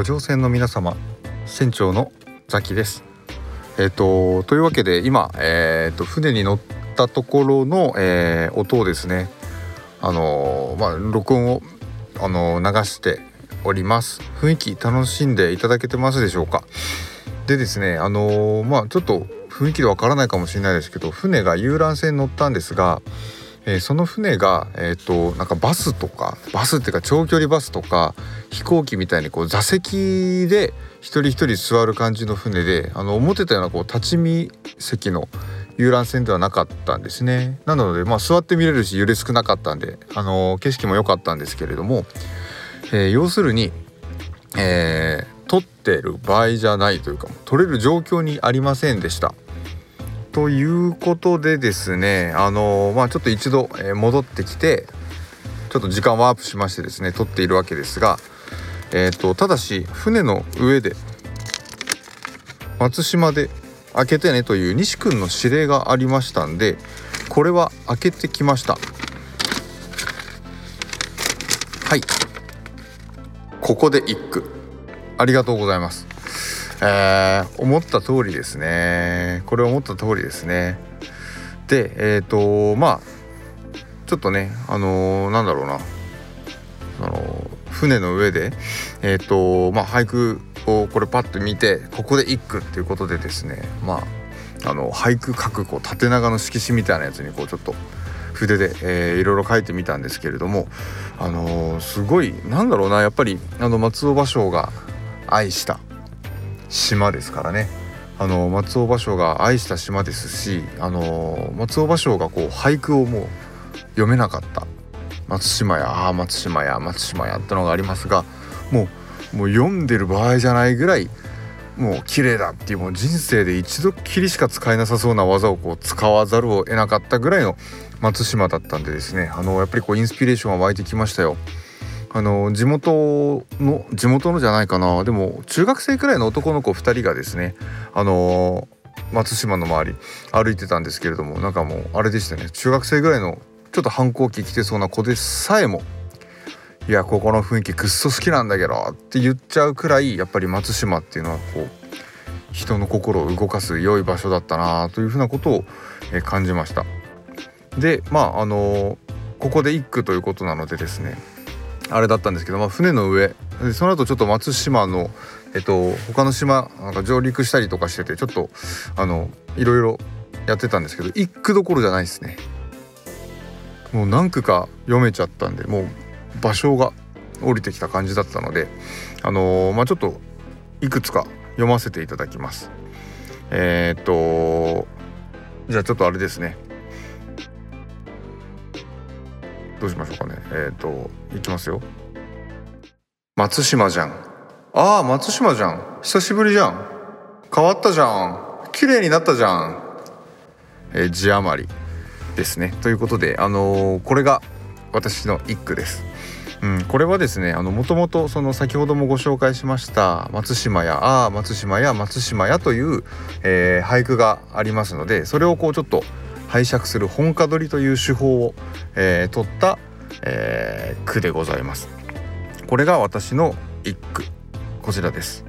S1: ご乗船の皆様船長のザキです。えっ、ー、とというわけで今、えーと、船に乗ったところの、えー、音をですねあのまあ録音をあの流しております。雰囲気楽しんでいただけてますでしょうか。でですねあのまあちょっと雰囲気でわからないかもしれないですけど船が遊覧船に乗ったんですがえー、その船が、えーと、なんかバスとかバスっていうか長距離バスとか飛行機みたいにこう座席で一人一人座る感じの船であの思ってたようなこう立ち見席の遊覧船ではなかったんですねなのでまあ座って見れるし揺れ少なかったんで、あの景色も良かったんですけれども、えー、要するに、えー、撮ってる場合じゃないというか撮れる状況にありませんでした。ということでですねあのまあちょっと一度、戻ってきてちょっと時間ワープしましてですね撮っているわけですが、えーと、ただし船の上で松島で開けてねという西君の指令がありましたんでこれは開けてきました。はい。ここで一句。ありがとうございます。えー、思った通りですね。これ思った通りですね。でえっ、ー、とまあちょっとねあのー、なんだろうな。あの船の上でえっ、とまあ俳句をこれパッと見てここで一句っていうことでですねまああの俳句書くこう縦長の色紙みたいなやつにこうちょっと筆で、えー、いろいろ書いてみたんですけれどもあのー、すごいなんだろうなやっぱりあの松尾芭蕉が愛した。島ですからねあの松尾芭蕉が愛した島ですしあの松尾芭蕉がこう俳句をもう読めなかった松島やああ松島や松島やってのがありますがもうもう読んでる場合じゃないぐらいもう綺麗だっていうもう人生で一度きりしか使えなさそうな技をこう使わざるを得なかったぐらいの松島だったんでですねあのやっぱりこうインスピレーションが湧いてきましたよ。あの地元の地元のじゃないかなでも中学生くらいの男の子2人がですねあの松島の周り歩いてたんですけれどもなんかもうあれでしたね中学生ぐらいのちょっと反抗期来てそうな子でさえも「いやここの雰囲気くっそ好きなんだけど」って言っちゃうくらいやっぱり松島っていうのはこう人の心を動かす良い場所だったなというふうなことを感じました。でまああのここで一句ということなのでですねあれだったんですけど、まあ、船の上。その後ちょっと松島の、えっと、他の島なんか上陸したりとかしててちょっとあのいろいろやってたんですけど一句どころじゃないですね。もう何句か読めちゃったんでもう場所が降りてきた感じだったのであのー、まあちょっといくつか読ませていただきます。えー、っとじゃあちょっとあれですね。どうしましょうかね。えっ、ー、といきますよ。松島じゃん。ああ松島じゃん。久しぶりじゃん。変わったじゃん。綺麗になったじゃん。えー、字余りですね。ということであのー、これが私の一句です。うん、これはですねもともとその先ほどもご紹介しました松島やああ松島や松島やという、えー、俳句がありますのでそれをこうちょっと拝借する本歌取りという手法を、えー、取った、えー、句でございます。これが私の一句こちらです。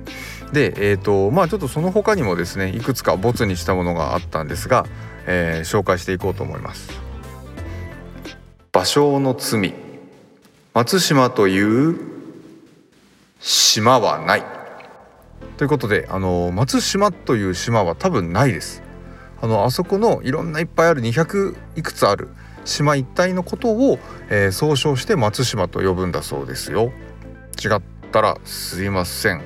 S1: でえーとまあちょっとその他にもですねいくつかボツにしたものがあったんですが、えー、紹介していこうと思います。芭蕉の罪松島という島はないということであの松島という島は多分ないですあのあそこのいろんないっぱいある200いくつある島一帯のことを、えー、総称して松島と呼ぶんだそうですよ。違ったらすいません。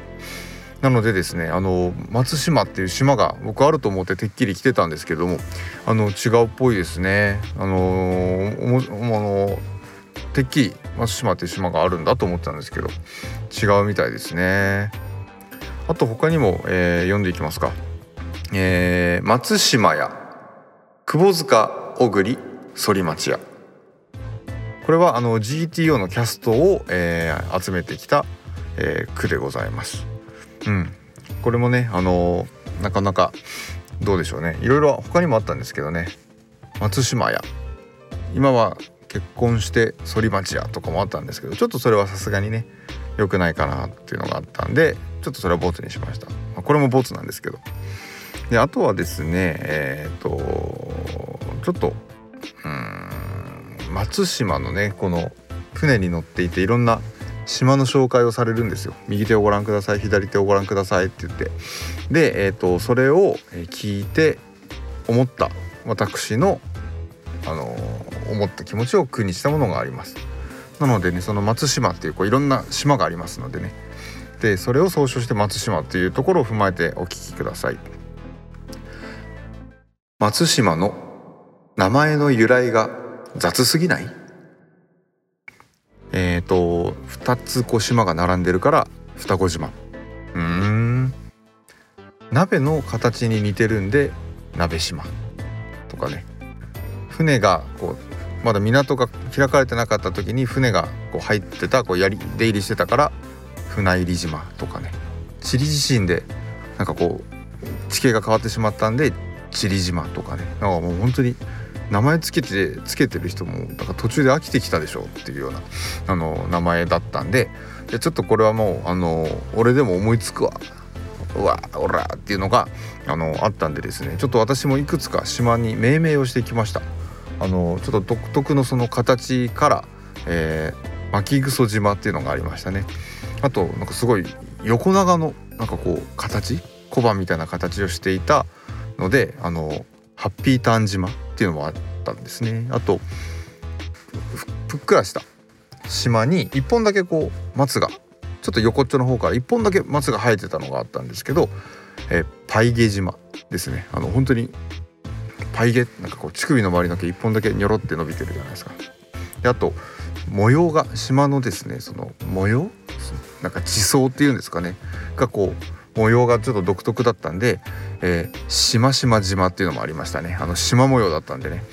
S1: なのでですねあの松島っていう島が僕あると思っててっきり来てたんですけどもあの違うっぽいですね。あのー、てっきり松島っていう島があるんだと思ったんですけど違うみたいですね。あと他にも、えー、読んでいきますか。えー、松島屋窪塚小栗反町屋。これはあの GTO のキャストを、えー、集めてきた、えー、句でございます。うん、これもねあのー、なかなかどうでしょうね。いろいろ他にもあったんですけどね。松島屋。今は結婚して反町屋とかもあったんですけどちょっとそれはさすがにね良くないかなっていうのがあったんでちょっとそれはボツにしました、これもボツなんですけど。であとはですねえっ、ー、とちょっとうん松島のねこの船に乗っていていろんな島の紹介をされるんですよ。右手をご覧ください左手をご覧くださいって言って。で、えーと、それを聞いて思った私の、あのー、思った気持ちを句にしたものがあります。なのでねその松島っていうこういろんな島がありますのでね。でそれを総称して松島っていうところを踏まえてお聞きください。松島の名前の由来が雑すぎない？えっ、ー、と2つこう島が並んでるから双子島。うん。鍋の形に似てるんで鍋島。とかね。船がこうまだ港が開かれてなかった時に船がこう入ってたこうやり出入りしてたから船入り島とかね。チリ地震でなんかこう地形が変わってしまったんでチリ島とかね。なんかもう本当に名前つけてつけてる人もだから途中で飽きてきたでしょっていうようなあの名前だったんででちょっとこれはもうあの俺でも思いつくわ。うわおらっていうのがあのあったんでですねちょっと私もいくつか島に命名をしてきました。あのちょっと独特のその形から、えー、巻きぐそ島っていうのがありましたね。あとなんかすごい横長のなんかこう形小判みたいな形をしていたのであのハッピーターン島っていうのもあったんですね。あとふっくらした島に1本だけこう松がちょっと横っちょの方から1本だけ松が生えてたのがあったんですけど、え、パイゲ島ですね。あの本当にパイゲなんかこう乳首の周りの毛1本だけニョロって伸びてるじゃないですか。であと模様が島のですねその模様？なんか地層っていうんですかね。がこう模様がちょっと独特だったんで、えー、しましま島っていうのもありましたね。あの島模様だったんでね。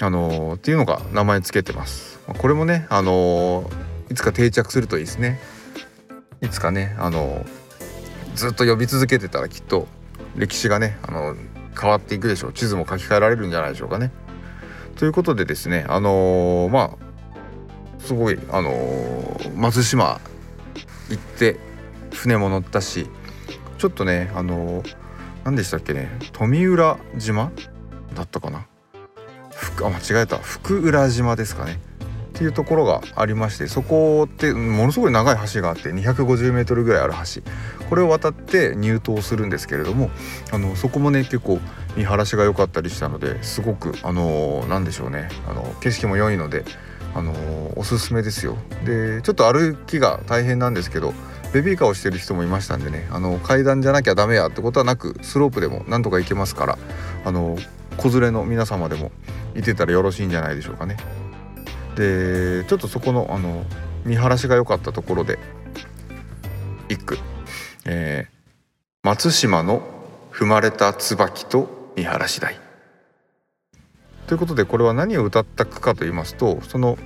S1: あのー、っていうのが名前つけてます。これもねあのー、いつか定着するといいですね。いつかねあのずっと呼び続けてたらきっと歴史がねあの変わっていくでしょう。地図も書き換えられるんじゃないでしょうかね。ということでですねあのまあすごいあの松島行って船も乗ったしちょっとねあの何でしたっけね富浦島だったかな？あ間違えた。福浦島ですかね。っていうところがありましてそこってものすごい長い橋があって 250m ぐらいある橋。これを渡って入島するんですけれどもあのそこもね結構見晴らしが良かったりしたのですごくあの何でしょうね。あの景色も良いのであのおすすめですよ。でちょっと歩きが大変なんですけどベビーカーをしてる人もいましたんでねあの階段じゃなきゃダメやってことはなくスロープでもなんとか行けますからあの子連れの皆様でもいてたらよろしいんじゃないでしょうかね。でちょっとそこのあの見晴らしが良かったところで一句、えー、松島の踏まれた椿と見晴らし台。ということでこれは何を歌った句かと言いますとその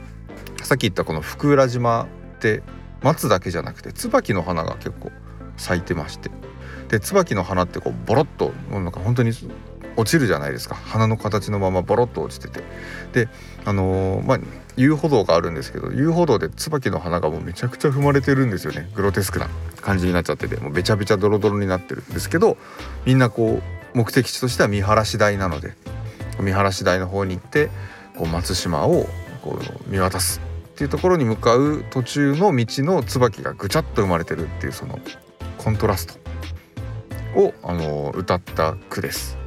S1: さっき言ったこの福浦島って松だけじゃなくて椿の花が結構咲いてまして。で椿の花ってこうボロッとなんか本当に落ちるじゃないですか。花の形のままボロッと落ちてて。であのー、まあ遊歩道があるんですけど遊歩道で椿の花がもうめちゃくちゃ踏まれてるんですよね。グロテスクな感じになっちゃってて。もうべちゃべちゃドロドロになってるんですけどみんなこう目的地としては見晴らし台なので見晴らし台の方に行ってこう松島をこう見渡す。っていうところに向かう途中の道の椿がぐちゃっと生まれてるっていうそのコントラストをあの歌った句です。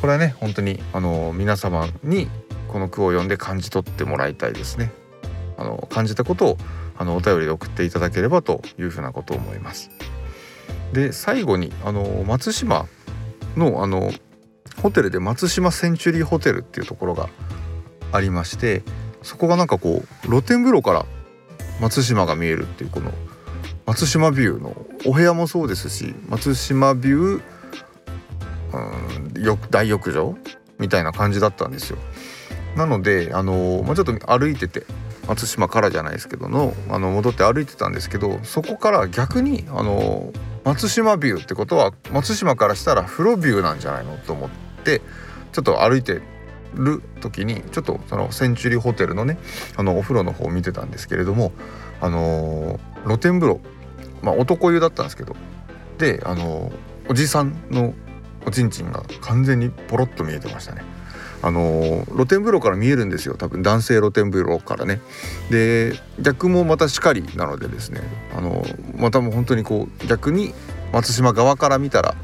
S1: これはね本当にあの皆様にこの句を読んで感じ取ってもらいたいですね。あの感じたことをあのお便りで送っていただければというふうなことを思います。で最後にあの松島のあのホテルで松島センチュリーホテルっていうところがありましてそこがなんかこう露天風呂から松島が見えるっていうこの松島ビューのお部屋もそうですし松島ビューうん大浴場みたいな感じだったんですよ。なのであの、まあ、ちょっと歩いてて松島からじゃないですけどのあの戻って歩いてたんですけどそこから逆にあの松島ビューってことは松島からしたら風呂ビューなんじゃないのと思ってちょっと歩いてる時にちょっとそのセンチュリーホテルのねあのお風呂の方を見てたんですけれどもあのー、露天風呂まあ男湯だったんですけどであのー、おじさんのおちんちんが完全にポロッと見えてましたね。あの露天風呂から見えるんですよ多分男性露天風呂からねで逆もまたしかりなのでですねあのまたもう本当にこう逆に松島側から見たら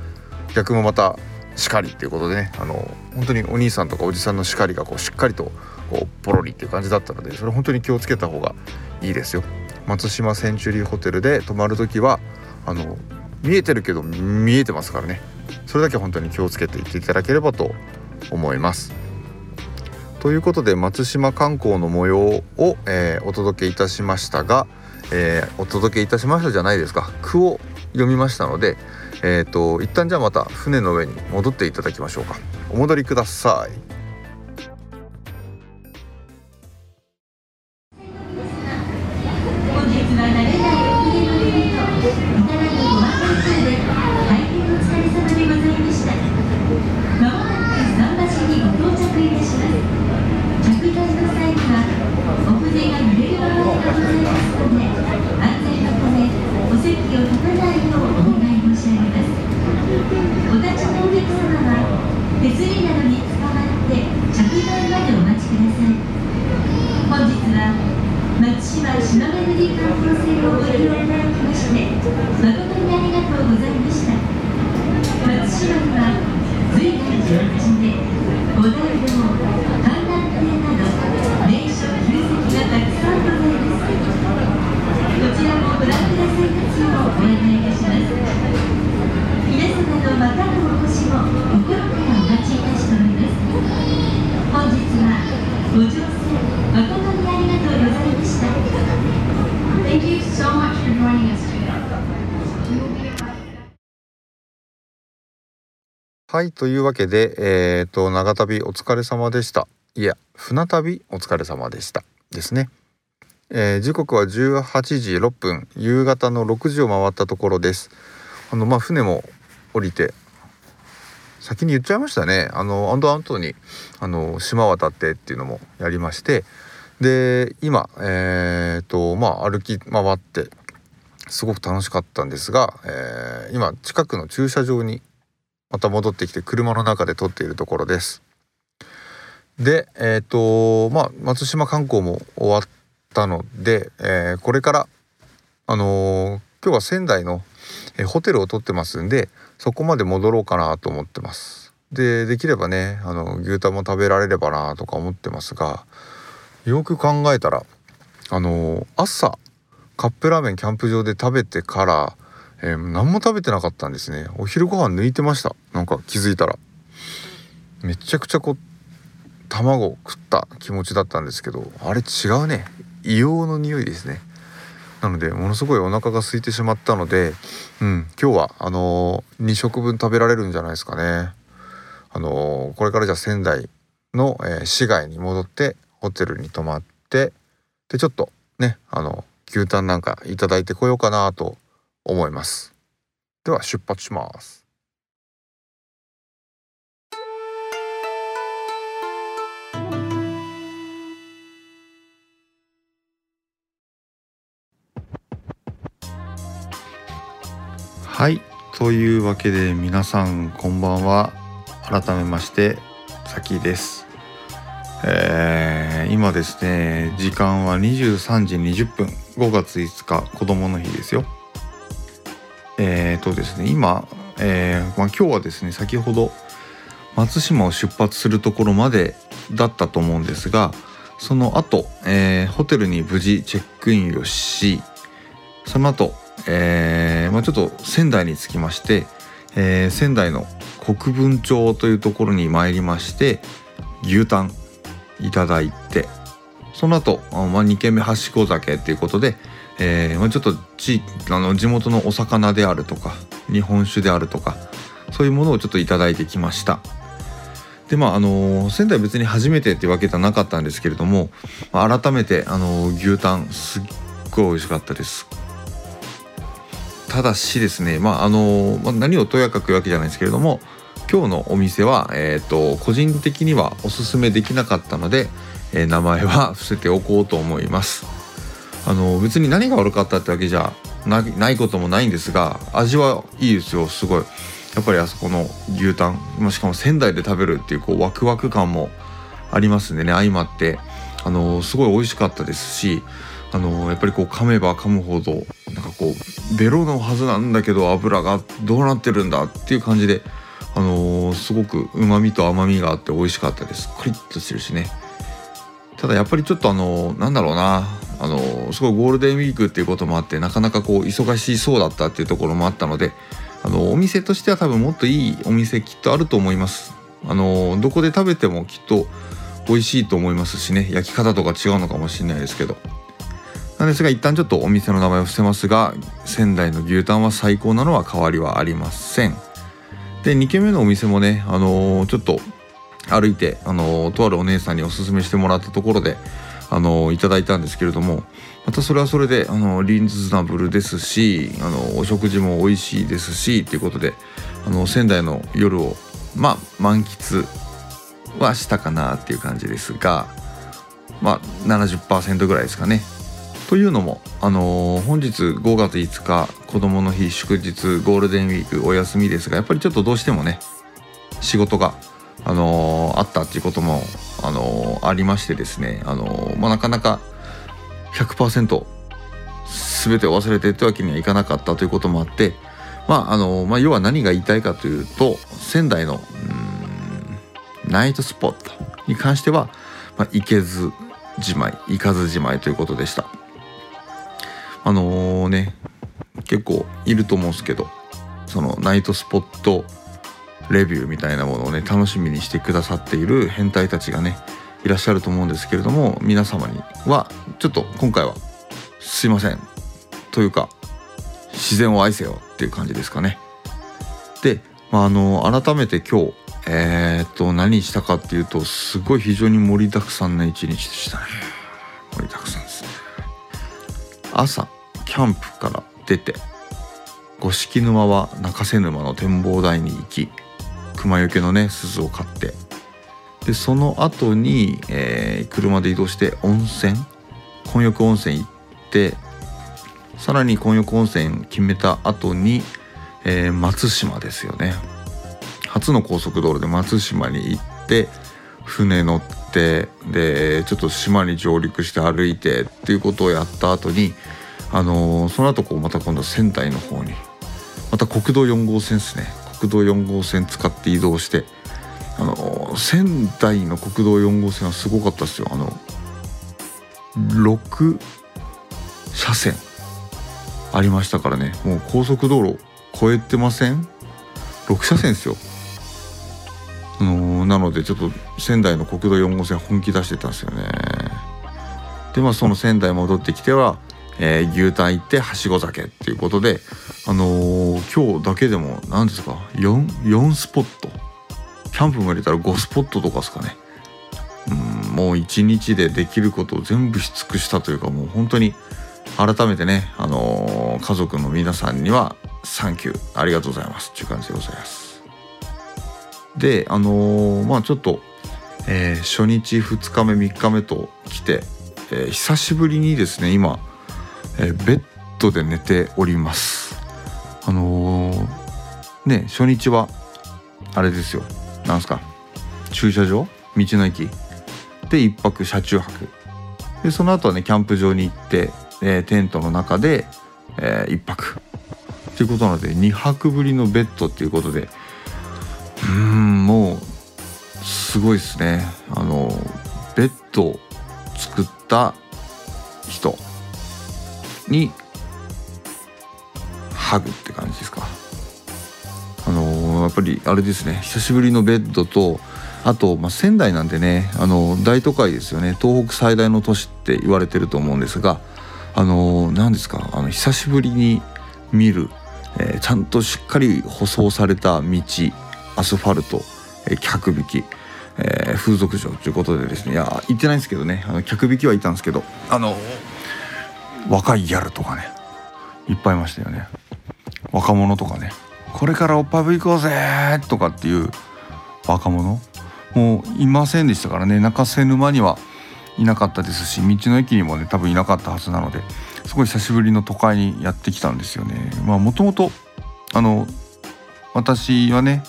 S1: 逆もまた叱りっていうことでねあの本当にお兄さんとかおじさんの叱りがこうしっかりとこうポロリっていう感じだったのでそれ本当に気をつけた方がいいですよ。松島センチュリーホテルで泊まる時はあの見えてるけど見えてますからね。それだけ本当に気をつけていっていただければと思います。ということで松島観光の模様を、えー、お届けいたしましたが、えー、お届けいたしましたじゃないですか。句を読みましたので、えーと、一旦じゃあまた船の上に戻っていただきましょうかお戻りください。はいというわけでえっ、ー、と長旅お疲れ様でした。いや船旅お疲れ様でしたですね、えー、時刻は18時6分夕方の6時を回ったところです。あのまあ船も降りて先に言っちゃいましたね。あのアンドアントにあの島渡ってっていうのもやりましてで今えっ、ー、とまあ歩き回ってすごく楽しかったんですが、えー、今近くの駐車場にまた戻ってきて車の中で撮っているところです。でえっ、ー、とまあ松島観光も終わったので、えー、これからあのー、今日は仙台の、えホテルを取ってますんでそこまで戻ろうかなと思ってます。でできればねあの牛タンも食べられればなとか思ってますがよく考えたらあの朝カップラーメンキャンプ場で食べてからえー、何も食べてなかったんですね。お昼ご飯抜いてました。なんか気づいたら。めちゃくちゃこう卵食った気持ちだったんですけどあれ違うね。硫黄の匂いですね。なのでものすごいお腹が空いてしまったので、うん、今日はあのー、2食分食べられるんじゃないですかね。あのー、これからじゃあ仙台の、えー、市街に戻ってホテルに泊まってでちょっとねあの牛タンなんかいただいてこようかなと思います。では出発します。はい。というわけで皆さんこんばんは。改めましてさきです。えー、今ですね時間は23時20分。5月5日子供の日ですよ。えっ、ー、とですね今、えーまあ、今日はですね先ほど松島を出発するところまでだったと思うんですがその後、えー、ホテルに無事チェックインをしその後、えーまあ、ちょっと仙台に着きまして、えー、仙台の国分町というところに参りまして牛タンいただいてその後、まあ、2軒目はしご酒っていうことで、えー、ちょっと地あの地元のお魚であるとか日本酒であるとかそういうものをちょっと頂いてきました。でまああの仙台別に初めてってわけではなかったんですけれども、改めてあの牛タンすっごい美味しかったです。ただしですねまああの、まあ、何をとやかく言うわけじゃないですけれども今日のお店は、えーと、個人的にはおすすめできなかったので、えー、名前は伏せておこうと思います。あの別に何が悪かったってわけじゃないこともないんですが味はいいですよすごい。やっぱりあそこの牛タンしかも仙台で食べるっていうこうワクワク感もありますんでね相まって。あのすごい美味しかったですしあのやっぱりこう噛めば噛むほどなんかこうベロのはずなんだけど油がどうなってるんだっていう感じであのすごくうまみと甘みがあって美味しかったです。クリッとしてるしね。ただやっぱりちょっとあのなんだろうな。あのすごいゴールデンウィークっていうこともあってなかなかこう忙しそうだったっていうところもあったのであのお店としては多分もっといいお店きっとあると思います。あのどこで食べてもきっと美味しいと思いますしね。焼き方とか違うのかもしれないですけど。なんですが一旦ちょっとお店の名前を伏せますが仙台の牛タンは最高なのは変わりはありません。で2軒目のお店もねあのちょっと歩いて、あのとあるお姉さんにおすすめしてもらったところで、あのいただいたんですけれどもまたそれはそれで、あのリーズナブルですし、あのお食事も美味しいですしということで、あの仙台の夜をまあ満喫はしたかなっていう感じですがまあ70%ぐらいですかね。というのも、あのー本日5月5日子どもの日祝日ゴールデンウィークお休みですがやっぱりちょっとどうしてもね仕事が、あのーあったっていうことも、あのありましてですね、あのまあ、なかなか100%全てを忘れてってわけにはいかなかったということもあって、まああのまあ、要は何が言いたいかというと仙台のナイトスポットに関しては、まあ、行けずじまい行かずじまいということでした。あのーね結構いると思うんですけどそのナイトスポットレビューみたいなものをね楽しみにしてくださっている変態たちがねいらっしゃると思うんですけれども皆様にはちょっと今回はすいませんというか自然を愛せよっていう感じですかね。で、まあ、あの改めて今日えー、っと何したかっていうとすごい非常に盛りだくさんな一日でしたね。盛りだくさんですね。朝キャンプから出て五色沼は中瀬沼の展望台に行き熊よけのね鈴を買って。でその後に、えー車で移動して温泉。混浴温泉行ってさらに混浴温泉決めた後に、えー松島ですよね。初の高速道路で松島に行って船乗ってでちょっと島に上陸して歩いてっていうことをやった後にあのーその後こうまた今度仙台の方にまた国道4号線ですね。国道4号線使って移動してあの仙台の国道4号線はすごかったですよ。あの6車線ありましたからね。もう高速道路超えてません？6車線ですよ。あのなのでちょっと仙台の国道4号線本気出してたんですよね。でまあその仙台戻ってきては、えー牛タン行ってはしご酒っていうことであのー今日だけでも何ですか？4, 4スポット。キャンプも入れたら5スポットとかですかね。うんもう一日でできることを全部し尽くしたというかもう本当に改めてね、あのー家族の皆さんにはサンキュー。ありがとうございます。っていう感じでございます。であのまあちょっと、え初日2日目3日目と来て、え久しぶりにですね今、えーベッドで寝ております。あのーね初日はあれですよ。なんすか。駐車場？道の駅。で1泊車中泊。でその後はねキャンプ場に行って、えーテントの中で、え1泊。ということなので2泊ぶりのベッドっていうことで。うーんもうすごいですね。あのベッドを作った人。にハグって感じですか。あのやっぱりあれですね。久しぶりのベッドとあと、まあ、仙台なんでねあの大都会ですよね。東北最大の都市って言われてると思うんですがあの何ですか。あの久しぶりに見る、えーちゃんとしっかり舗装された道アスファルト、えー客引き、えー風俗場ということでですね。いや行ってないんですけどね。あの客引きはいたんですけど。あの若いギャルとかねいっぱいいましたよね。若者とかね。これからおっぱぶ行こうぜーとかっていう若者？もういませんでしたからね。中瀬沼にはいなかったですし道の駅にもね多分いなかったはずなのですごい久しぶりの都会にやってきたんですよね。まあもともとあの私はね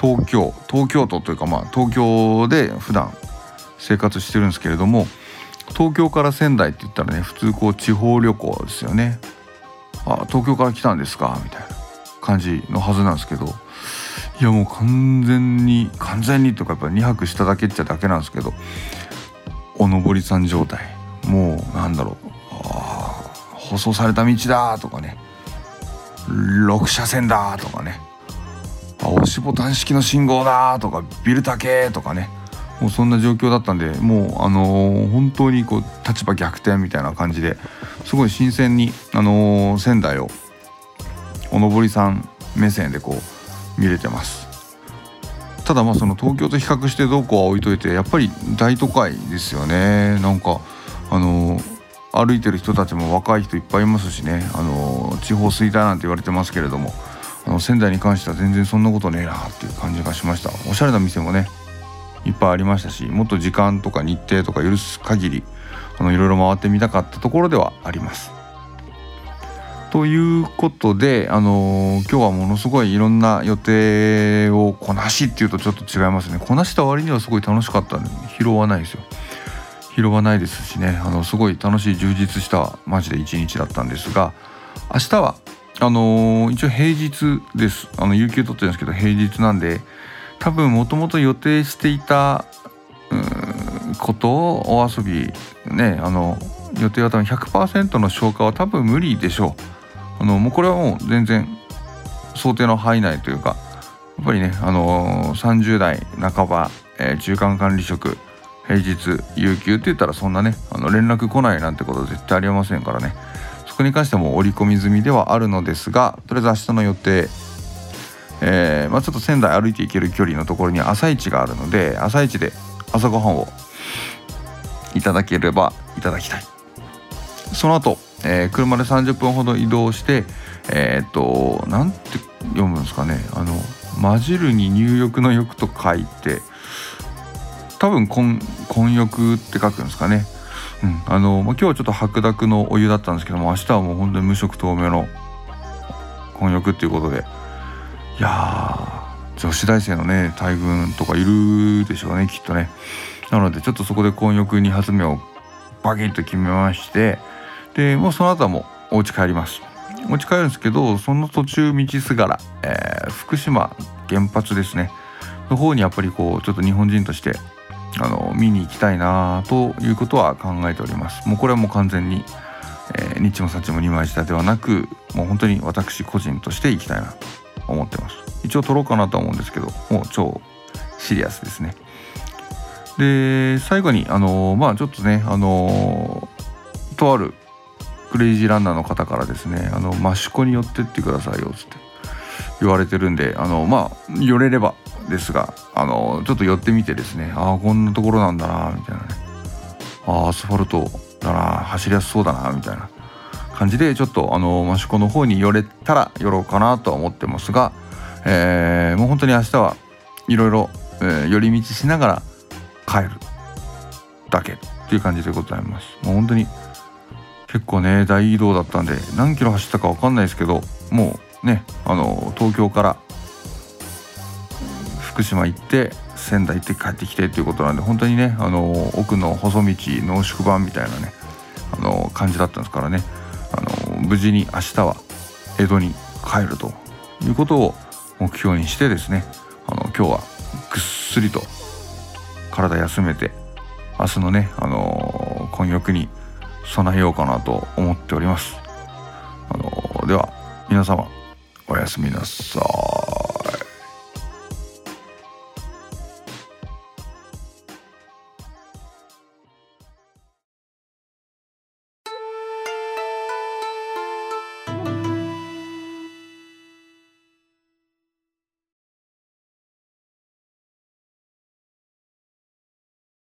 S1: 東京東京都というかまあ東京で普段生活してるんですけれども東京から仙台って言ったらね普通こう地方旅行ですよね。あ東京から来たんですかみたいな感じのはずなんですけど。いやもう完全に完全にとかやっぱ2泊しただけっちゃだけなんですけどおのぼりさん状態。もうなんだろう。あー舗装された道だとかね。6車線だとかね。あ押しボタン式の信号だとかビル竹とかね。もうそんな状況だったんでもうあの、本当にこう立場逆転みたいな感じですごい新鮮に、あの、仙台をおのぼりさん目線でこう見れてます。ただまあその東京と比較してどうこうは置いといてやっぱり大都会ですよね。なんかあの歩いてる人たちも若い人いっぱいいますしね。あの地方衰退なんて言われてますけれどもあの仙台に関しては全然そんなことねえなっていう感じがしました。おしゃれな店もねいっぱいありましたしもっと時間とか日程とか許す限りあのいろいろ回ってみたかったところではあります。ということで、あのー、今日はものすごいいろんな予定をこなしっていうとちょっと違いますね。こなした割にはすごい楽しかったんで疲労はないですよ。疲労はないですしね。あのすごい楽しい充実したマジで一日だったんですが明日はあのー、一応平日です。あの有給取ってるんですけど平日なんで多分もともと予定していたことをお遊びねあの予定は多分100%の消化は多分無理でしょう。あのもうこれはもう全然想定の範囲内というかやっぱりねあのー、30代半ば、えー、中間管理職平日有給って言ったらそんなねあの連絡来ないなんてことは絶対ありませんからね。そこに関しても織り込み済みではあるのですがとりあえず明日の予定えー、まあ、ちょっと仙台歩いて行ける距離のところに朝市があるので朝市で朝ごはんをいただければいただきたい。その後、えー、車で30分ほど移動してえー、っと何て読むんですかね。あの混じるに入浴の浴と書いて多分混混浴って書くんですかね。うん、あの、まあ、今日はちょっと白濁のお湯だったんですけども明日はもう本当に無色透明の混浴っていうことでいや女子大生のね大群とかいるでしょうねきっとね。なのでちょっとそこで混浴2発目をバキッと決めましてでもうその後はもうお家帰ります。お家帰るんですけどその途中道すがら、えー、福島原発ですね。の方にやっぱりこうちょっと日本人としてあの見に行きたいなということは考えております。もうこれはもう完全に、えー、日もさちも二枚舌ではなくもう本当に私個人として行きたいなと。思ってます。一応撮ろうかなと思うんですけどもう超シリアスですね。で最後にあのまあちょっとねあのとあるクレイジーランナーの方からですねあの益子に寄ってってくださいよっつって言われてるんであのまあ寄れればですがあのちょっと寄ってみてですねああこんなところなんだなみたいなね。ああアスファルトだな走りやすそうだなみたいな。感じでちょっとあの益子の方に寄れたら寄ろうかなとは思ってますが、えー、もう本当に明日はいろいろ寄り道しながら帰るだけっていう感じでございます。もう本当に結構ね大移動だったんで何キロ走ったか分かんないですけどもうねあの東京から福島行って仙台行って帰ってきてっていうことなんで本当にねあの奥の細道濃縮版みたいなねあの感じだったんですからねあの無事に明日は江戸に帰るということを目標にしてですねあの今日はぐっすりと体休めて明日のね、あの混浴に備えようかなと思っております。あのでは皆様おやすみなさい。